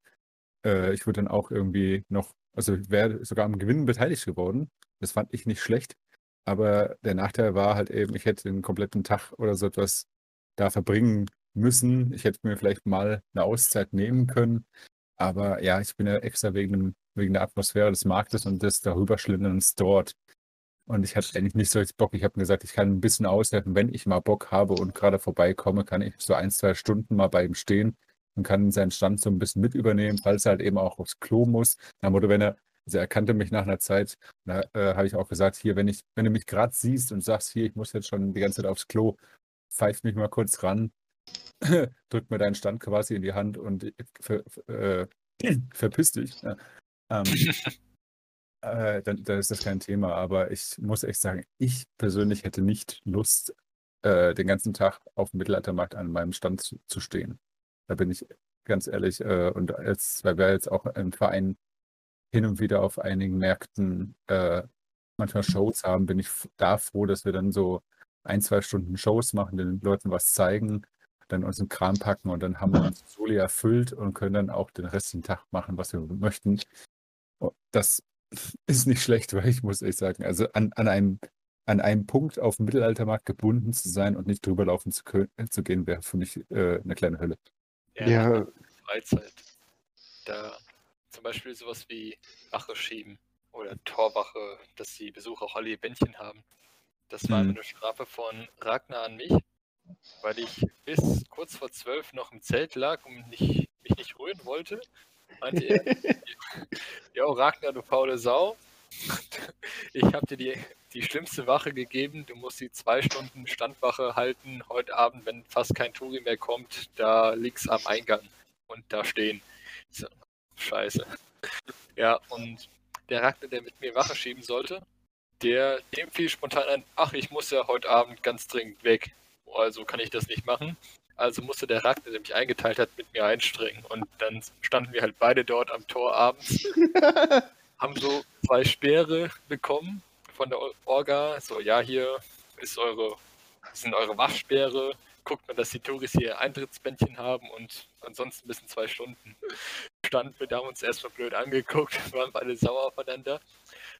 S3: Äh, ich wurde dann auch irgendwie noch, also wäre sogar am Gewinn beteiligt geworden. Das fand ich nicht schlecht. Aber der Nachteil war halt eben, ich hätte den kompletten Tag oder so etwas da verbringen müssen. Ich hätte mir vielleicht mal eine Auszeit nehmen können. Aber ja, ich bin ja extra wegen, wegen der Atmosphäre des Marktes und des darüberschlinderns dort. Und ich hatte eigentlich nicht so richtig Bock. Ich habe mir gesagt, ich kann ein bisschen aushelfen, wenn ich mal Bock habe und gerade vorbeikomme, kann ich so ein, zwei Stunden mal bei ihm stehen und kann seinen Stand so ein bisschen mit übernehmen, falls er halt eben auch aufs Klo muss. Dem Motto, wenn er, also er kannte mich nach einer Zeit, da äh, habe ich auch gesagt, hier, wenn ich, wenn du mich gerade siehst und sagst, hier, ich muss jetzt schon die ganze Zeit aufs Klo, pfeif mich mal kurz ran, (clears throat) drück mir deinen Stand quasi in die Hand und ver, äh, (clears throat) verpiss dich. Ja. Ähm, (laughs) äh, dann, dann ist das kein Thema. Aber ich muss echt sagen, ich persönlich hätte nicht Lust, äh, den ganzen Tag auf dem Mittelaltermarkt an meinem Stand zu, stehen. Da bin ich ganz ehrlich. Äh, und jetzt, weil wir jetzt auch im Verein hin und wieder auf einigen Märkten äh, manchmal Shows haben, bin ich da froh, dass wir dann so ein, zwei Stunden Shows machen, den Leuten was zeigen, dann unseren Kram packen und dann haben wir uns Soli erfüllt und können dann auch den restlichen Tag machen, was wir möchten. Das ist nicht schlecht, (laughs) weil ich muss ehrlich sagen, also an, an, einem, an einem Punkt auf dem Mittelaltermarkt gebunden zu sein und nicht drüber laufen zu, können, zu gehen, wäre für mich äh, eine kleine Hölle.
S2: Ja.
S1: Freizeit. Da zum Beispiel sowas wie Wache schieben oder Torwache, dass die Besucher auch alle ihr Bändchen haben. Das war
S3: Mhm.
S1: eine Strafe von Ragnar an mich, weil ich bis kurz vor zwölf noch im Zelt lag und nicht, mich nicht rühren wollte. Meinte er, (laughs) ja, Ragnar, du faule Sau, (laughs) ich habe dir die, die schlimmste Wache gegeben. Du musst die zwei Stunden Standwache halten. Heute Abend, wenn fast kein Touri mehr kommt, da liegt's am Eingang und da stehen. So, scheiße. Ja, und der Ragnar, der mit mir Wache schieben sollte, der dem fiel spontan ein, ach, ich muss ja heute Abend ganz dringend weg. Also kann ich das nicht machen. Also musste der Ragnar, der mich eingeteilt hat, mit mir einstrengen. Und dann standen wir halt beide dort am Tor abends, (laughs) haben so zwei Speere bekommen von der Orga. So, ja, hier ist eure, sind eure Wachsperre. Guckt man, dass die Touris hier Eintrittsbändchen haben und ansonsten bis in zwei Stunden standen wir da, haben uns erstmal blöd angeguckt, (laughs) waren beide sauer aufeinander.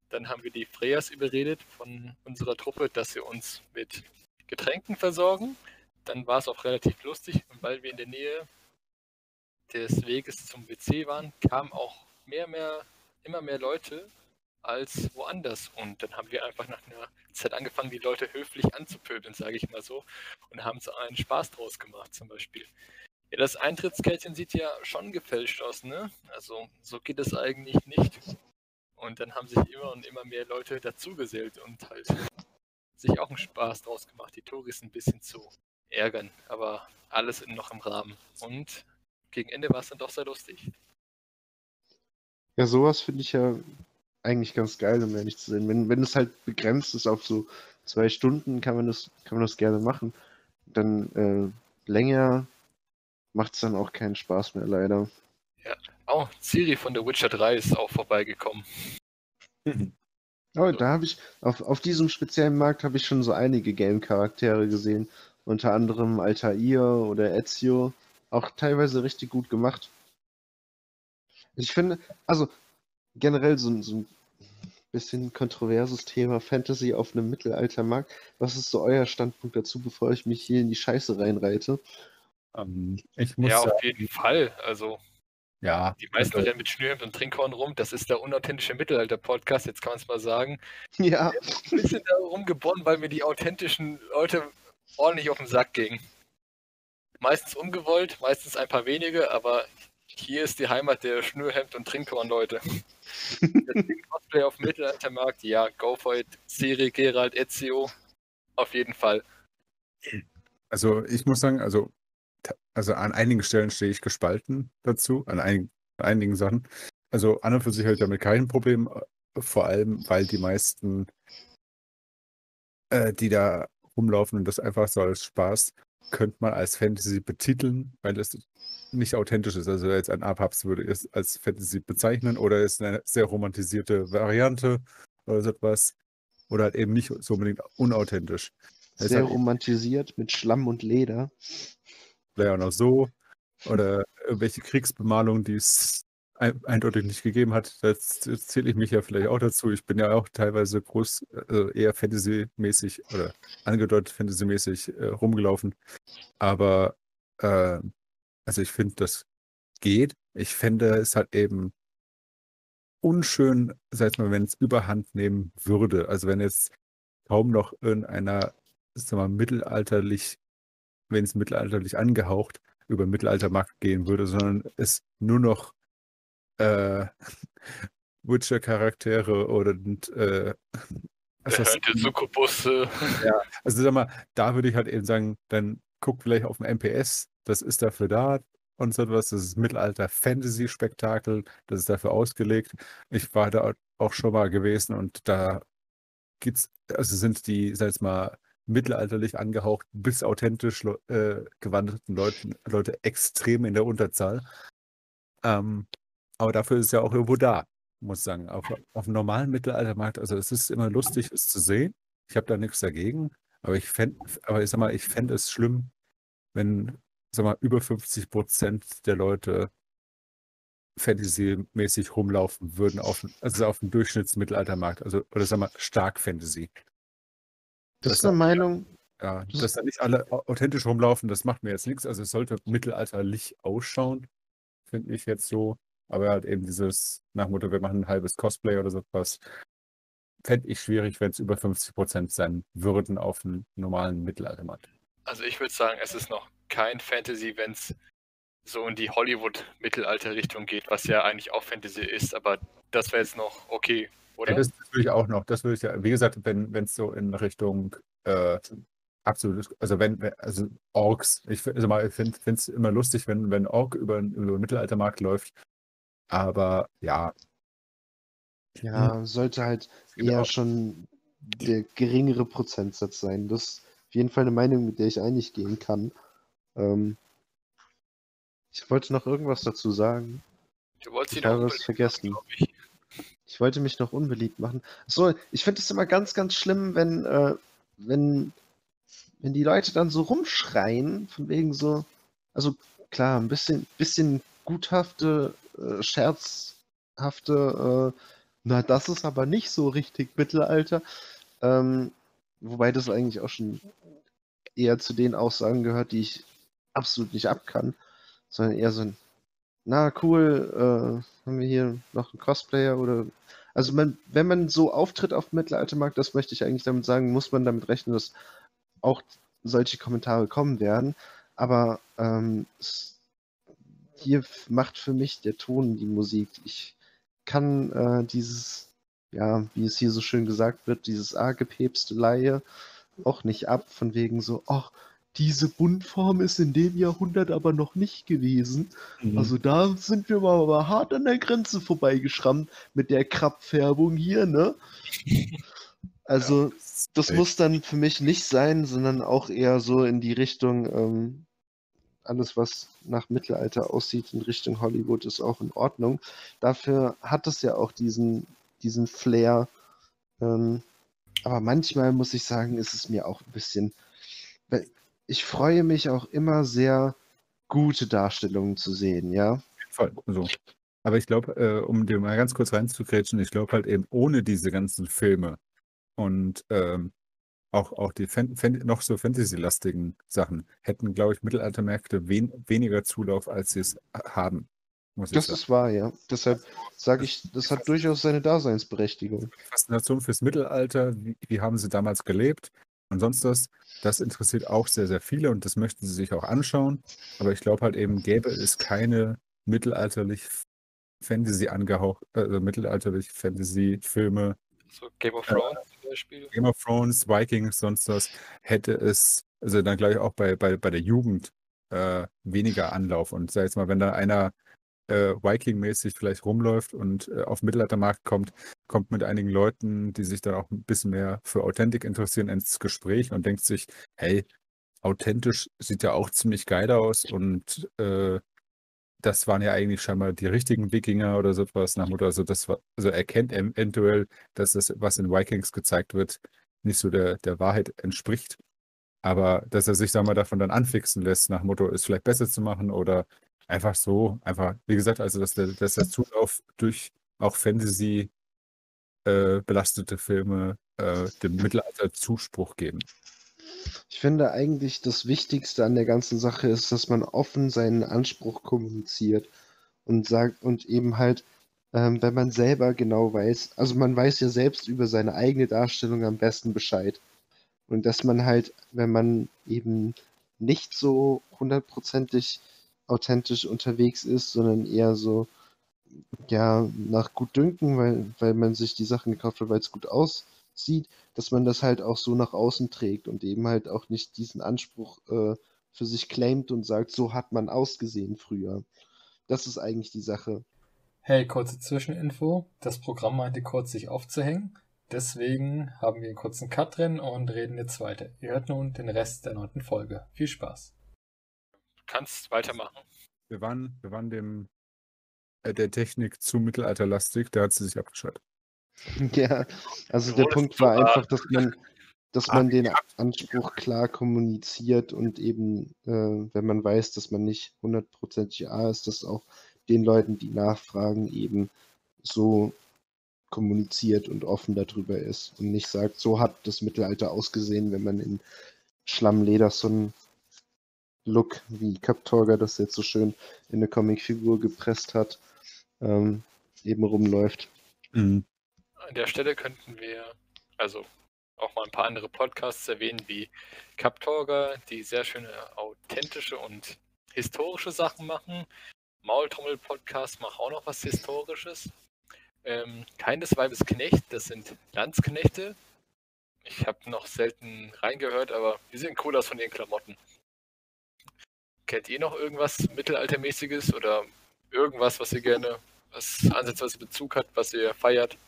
S1: Dann haben wir die Freyas überredet von unserer Truppe, dass sie uns mit Getränken versorgen dann war es auch relativ lustig und weil wir in der Nähe des Weges zum WC waren, kamen auch mehr, mehr, immer mehr Leute als woanders. Und dann haben wir einfach nach einer Zeit angefangen, die Leute höflich anzupöbeln, sage ich mal so, und haben so einen Spaß draus gemacht zum Beispiel. Ja, das Eintrittskärtchen sieht ja schon gefälscht aus, ne? Also so geht es eigentlich nicht. Und dann haben sich immer und immer mehr Leute dazugesellt und halt sich auch einen Spaß draus gemacht, die Touris ein bisschen zu ärgern, aber alles noch im Rahmen. Und gegen Ende war es dann doch sehr lustig.
S2: Ja, sowas finde ich ja eigentlich ganz geil, um ehrlich zu sein. Wenn, wenn es halt begrenzt ist auf so zwei Stunden, kann man das, kann man das gerne machen. Dann äh, länger macht es dann auch keinen Spaß mehr, leider.
S1: Ja. Oh, Siri von The Witcher 3 ist auch vorbeigekommen. (laughs)
S2: Oh, da habe ich, auf, auf diesem speziellen Markt habe ich schon so einige Game-Charaktere gesehen, unter anderem Altair oder Ezio, auch teilweise richtig gut gemacht. Ich finde, also generell so, so ein bisschen kontroverses Thema Fantasy auf einem Mittelaltermarkt. Was ist so euer Standpunkt dazu, bevor ich mich hier in die Scheiße reinreite?
S3: Um, ähm, ich muss
S1: ja, auf jeden Fall. Also,
S3: ja.
S1: Die meisten also, rennen mit Schnürhemd und Trinkhorn rum. Das ist der unauthentische Mittelalter-Podcast, jetzt kann man es mal sagen.
S2: Ja.
S1: Ein bisschen darum geboren, weil mir die authentischen Leute ordentlich auf den Sack ging. Meistens ungewollt, meistens ein paar wenige, aber hier ist die Heimat der Schnürhemd- und Trinkhorn-Leute. Deswegen (laughs) Cosplay auf dem Mittelaltermarkt, ja, go for it. Siri, Gerald, Ezio, auf jeden Fall.
S3: Also ich muss sagen, also, also an einigen Stellen stehe ich gespalten dazu, an einigen, einigen Sachen. Also an und für sich habe ich damit kein Problem, vor allem weil die meisten, äh, die da rumlaufen und das einfach so als Spaß, könnte man als Fantasy betiteln, weil es nicht authentisch ist. Also jetzt ein Apaps würde es als Fantasy bezeichnen oder ist eine sehr romantisierte Variante oder so etwas. Oder halt eben nicht so unbedingt unauthentisch.
S2: Sehr halt romantisiert mit Schlamm und Leder.
S3: Vielleicht auch noch so. Oder irgendwelche Kriegsbemalungen, die es eindeutig nicht gegeben hat. Das zähle ich mich ja vielleicht auch dazu. Ich bin ja auch teilweise groß, also eher Fantasy-mäßig oder angedeutet Fantasy-mäßig äh, rumgelaufen. Aber äh, also ich finde, das geht. Ich fände es halt eben unschön, sag mal, wenn es überhand nehmen würde. Also wenn jetzt kaum noch irgendeiner, sag mal, mittelalterlich, wenn es mittelalterlich angehaucht, über Mittelaltermarkt gehen würde, sondern es nur noch äh, Witcher-Charaktere oder äh, (laughs)
S1: Sukkubusse. (laughs)
S3: Ja, also sag mal, da würde ich halt eben sagen, dann guckt vielleicht auf dem MPS, das ist dafür da und so etwas. Das ist Mittelalter-Fantasy-Spektakel, das ist dafür ausgelegt. Ich war da auch schon mal gewesen und da gibt's, also sind die, sag ich mal, mittelalterlich angehaucht bis authentisch äh, gewandelten Leute, Leute extrem in der Unterzahl. Ähm, aber dafür ist es ja auch irgendwo da, muss ich sagen. Auf, auf dem normalen Mittelaltermarkt, also es ist immer lustig, es zu sehen. Ich habe da nichts dagegen. Aber ich fände, aber ich sag mal, ich fände es schlimm, wenn, sag mal, über 50 Prozent der Leute Fantasy-mäßig rumlaufen würden, auf, also auf dem Durchschnittsmittelaltermarkt, also, oder sag mal, stark Fantasy.
S2: Das, das ist eine Meinung.
S3: Ja, dass da nicht alle authentisch rumlaufen, das macht mir jetzt nichts. Also es sollte mittelalterlich ausschauen, finde ich jetzt so. Aber halt eben dieses nach Motto, wir machen ein halbes Cosplay oder sowas, fände ich schwierig, wenn es über 50 Prozent sein würden auf einem normalen Mittelaltermarkt.
S1: Also ich würde sagen, es ist noch kein Fantasy, wenn es so in die Hollywood-Mittelalter-Richtung geht, was ja eigentlich auch Fantasy ist, aber das wäre jetzt noch okay, oder?
S3: Ja, das, das würde ich auch noch. Das würde ich ja, wie gesagt, wenn es so in Richtung äh, absolut, also wenn, also Orks, ich, also mal, ich finde es immer lustig, wenn, wenn Ork über, über den Mittelaltermarkt läuft. Aber ja,
S2: Ja, sollte halt
S3: Genau.
S2: eher schon der geringere Prozentsatz sein. Das ist auf jeden Fall eine Meinung, mit der ich einig gehen kann. Ähm, ich wollte noch irgendwas dazu sagen.
S1: Du wolltest ihn
S2: Ich habe
S1: unbedingt
S2: vergessen.
S1: ich.
S2: Ich wollte mich noch unbeliebt machen. So, ich finde es immer ganz, ganz schlimm, wenn, äh, wenn, wenn die Leute dann so rumschreien, von wegen so, also klar, ein bisschen, bisschen guthafte, äh, scherzhafte, äh, na, das ist aber nicht so richtig Mittelalter. Ähm, wobei das eigentlich auch schon eher zu den Aussagen gehört, die ich absolut nicht abkann, sondern eher so ein, na cool, äh, haben wir hier noch einen Cosplayer oder also man, wenn man so auftritt auf dem Mittelaltermarkt, das möchte ich eigentlich damit sagen, muss man damit rechnen, dass auch solche Kommentare kommen werden. Aber ähm, es, hier macht für mich der Ton die Musik. Ich kann äh, dieses, ja, wie es hier so schön gesagt wird, dieses argepepste Laie auch nicht ab, von wegen so, ach, diese Buntform ist in dem Jahrhundert aber noch nicht gewesen. Also da sind wir mal aber hart an der Grenze vorbeigeschrammt mit der Krappfärbung hier, ne? (laughs) Also das
S3: echt.
S2: muss dann für mich nicht sein, sondern auch eher so in die Richtung, ähm, alles was nach Mittelalter aussieht, in Richtung Hollywood ist auch in Ordnung. Dafür hat es ja auch diesen, diesen Flair. Ähm, aber manchmal muss ich sagen, ist es mir auch ein bisschen, ich freue mich auch immer sehr, gute Darstellungen zu sehen, ja.
S3: Voll, so. Aber ich glaube, äh, um dir mal ganz kurz reinzukrätschen, ich glaube halt eben ohne diese ganzen Filme und ähm, auch, auch die Fan Fan noch so Fantasy-lastigen Sachen hätten, glaube ich, Mittelaltermärkte wen weniger Zulauf, als sie es haben.
S2: Das
S3: sagen.
S2: ist wahr, ja. Deshalb sage ich, das hat durchaus seine Daseinsberechtigung.
S3: Faszination fürs Mittelalter, wie, wie haben sie damals gelebt und sonst was, das interessiert auch sehr, sehr viele und das möchten sie sich auch anschauen. Aber ich glaube halt eben, gäbe es keine mittelalterlich Fantasy angehaucht, also mittelalterlich Fantasy-Filme,
S1: So Game of Thrones Beispiel.
S3: Game of Thrones, Vikings, sonst was, hätte es, also dann gleich auch bei, bei, bei der Jugend äh, weniger Anlauf. Und sag jetzt mal, wenn da einer äh, Viking-mäßig vielleicht rumläuft und äh, auf den Mittelaltermarkt kommt, kommt mit einigen Leuten, die sich dann auch ein bisschen mehr für Authentik interessieren, ins Gespräch und denkt sich, hey, authentisch sieht ja auch ziemlich geil aus und äh, das waren ja eigentlich scheinbar die richtigen Wikinger oder so etwas nach Motto. Also das war, also erkennt eventuell, dass das, was in Vikings gezeigt wird, nicht so der, der Wahrheit entspricht. Aber dass er sich, wir mal, davon dann anfixen lässt, nach Motto, es vielleicht besser zu machen oder einfach so, einfach, wie gesagt, also dass der, dass der Zulauf durch auch Fantasy äh, belastete Filme äh, dem Mittelalter Zuspruch geben.
S2: Ich finde eigentlich das Wichtigste an der ganzen Sache ist, dass man offen seinen Anspruch kommuniziert und sagt und eben halt, ähm, wenn man selber genau weiß, also man weiß ja selbst über seine eigene Darstellung am besten Bescheid. Und dass man halt, wenn man eben nicht so hundertprozentig authentisch unterwegs ist, sondern eher so, ja, nach Gutdünken, weil, weil man sich die Sachen gekauft hat, weil es gut aussieht, dass man das halt auch so nach außen trägt und eben halt auch nicht diesen Anspruch äh, für sich claimt und sagt, so hat man ausgesehen früher. Das ist eigentlich die Sache.
S4: Hey, kurze Zwischeninfo. Das Programm meinte kurz, sich aufzuhängen. Deswegen haben wir einen kurzen Cut drin und reden jetzt weiter. Ihr hört nun den Rest der neunten Folge. Viel Spaß.
S1: Du kannst weitermachen.
S3: Wir waren, wir waren dem äh, der Technik zu mittelalterlastig, da hat sie sich abgeschaltet. (laughs)
S2: Ja, also der Punkt war
S1: arg.
S2: einfach, dass man, dass
S3: Ah,
S2: man den Anspruch klar kommuniziert und eben, äh, wenn man weiß, dass man nicht hundertprozentig A ist, dass auch den Leuten, die nachfragen, eben so kommuniziert und offen darüber ist und nicht sagt, so hat das Mittelalter ausgesehen, wenn man in Schlammleder so einen Look, wie Kaptorga das jetzt so schön in eine Comicfigur gepresst hat, ähm, eben rumläuft.
S3: Mhm.
S1: An der Stelle könnten wir also auch mal ein paar andere Podcasts erwähnen, wie Captorga, die sehr schöne authentische und historische Sachen machen. Maultrommel-Podcast macht auch noch was Historisches. Ähm, keines Weibes Knecht, das sind Landsknechte. Ich habe noch selten reingehört, aber die sehen cool aus von ihren Klamotten. Kennt ihr noch irgendwas Mittelaltermäßiges oder irgendwas, was ihr gerne, was ansatzweise Bezug hat, was ihr feiert?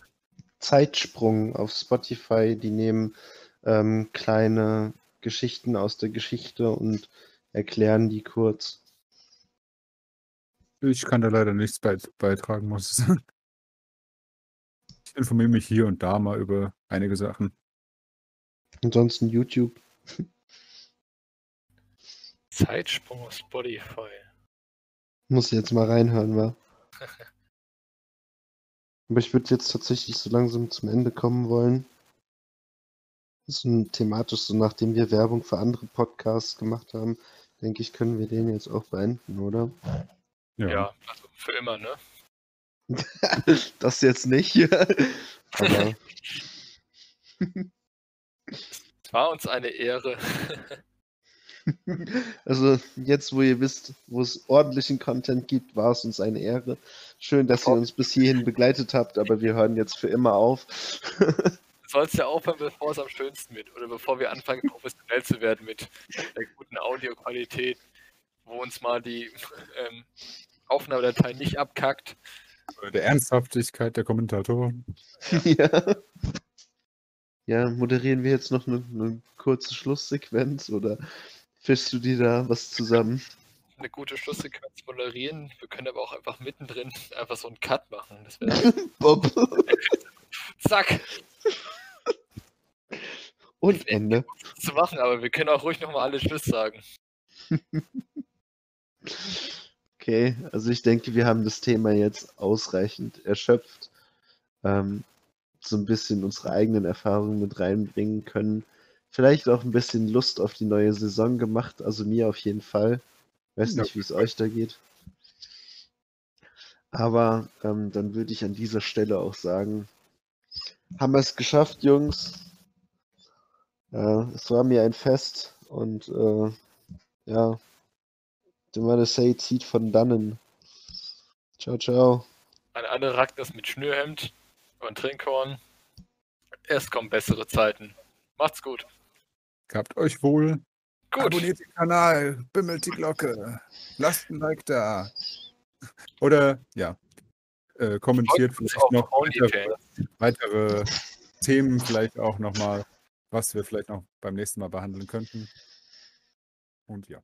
S2: Zeitsprung auf Spotify, die nehmen ähm, kleine Geschichten aus der Geschichte und erklären die kurz.
S3: Ich kann da leider nichts beit- beitragen, muss ich sagen. Ich informiere mich hier und da mal über einige Sachen.
S2: Ansonsten YouTube.
S1: Zeitsprung auf Spotify.
S2: Muss ich jetzt mal reinhören, wa? (laughs) Aber ich würde jetzt tatsächlich so langsam zum Ende kommen wollen. Das ist ein thematisch, so nachdem wir Werbung für andere Podcasts gemacht haben, denke ich, können wir den jetzt auch beenden, oder?
S1: Ja, also für immer, ne? (laughs)
S2: das jetzt nicht. Aber (laughs)
S1: Es war uns eine Ehre. (laughs) (laughs)
S2: also jetzt, wo ihr wisst, wo es ordentlichen Content gibt, war es uns eine Ehre. Schön, dass ihr uns bis hierhin begleitet habt, aber wir hören jetzt für immer auf.
S1: Du sollst ja aufhören, bevor es am schönsten wird oder bevor wir anfangen, professionell zu werden mit der guten Audioqualität, wo uns mal die ähm, Aufnahmedatei nicht abkackt.
S3: Der Ernsthaftigkeit der Kommentatoren. (laughs)
S2: ja. Ja, moderieren wir jetzt noch eine, eine kurze Schlusssequenz oder fischst du dir da was zusammen?
S1: Eine gute Schlusssequenz moderieren. Wir können aber auch einfach mittendrin einfach so einen Cut machen. Das wäre (laughs)
S2: Bob.
S1: zack
S2: Und Ende.
S1: zu machen, aber wir können auch ruhig nochmal alle Tschüss sagen. (laughs)
S2: Okay, also ich denke, wir haben das Thema jetzt ausreichend erschöpft. Ähm, so ein bisschen unsere eigenen Erfahrungen mit reinbringen können. Vielleicht auch ein bisschen Lust auf die neue Saison gemacht, also mir auf jeden Fall. Weiß nicht, wie es euch da geht. Aber ähm, dann würde ich an dieser Stelle auch sagen, haben wir es geschafft, Jungs. Äh, es war mir ein Fest und äh, ja, den man say zieht von dannen. Ciao, ciao.
S1: An alle Ragnars mit Schnürhemd und Trinkhorn. Erst kommen bessere Zeiten. Macht's gut.
S3: Gehabt euch wohl.
S1: Gut.
S3: Abonniert den Kanal, bimmelt die Glocke, lasst ein Like da. Oder, ja, äh, kommentiert vielleicht noch weitere, weitere Themen, vielleicht auch nochmal, was wir vielleicht noch beim nächsten Mal behandeln könnten. Und ja.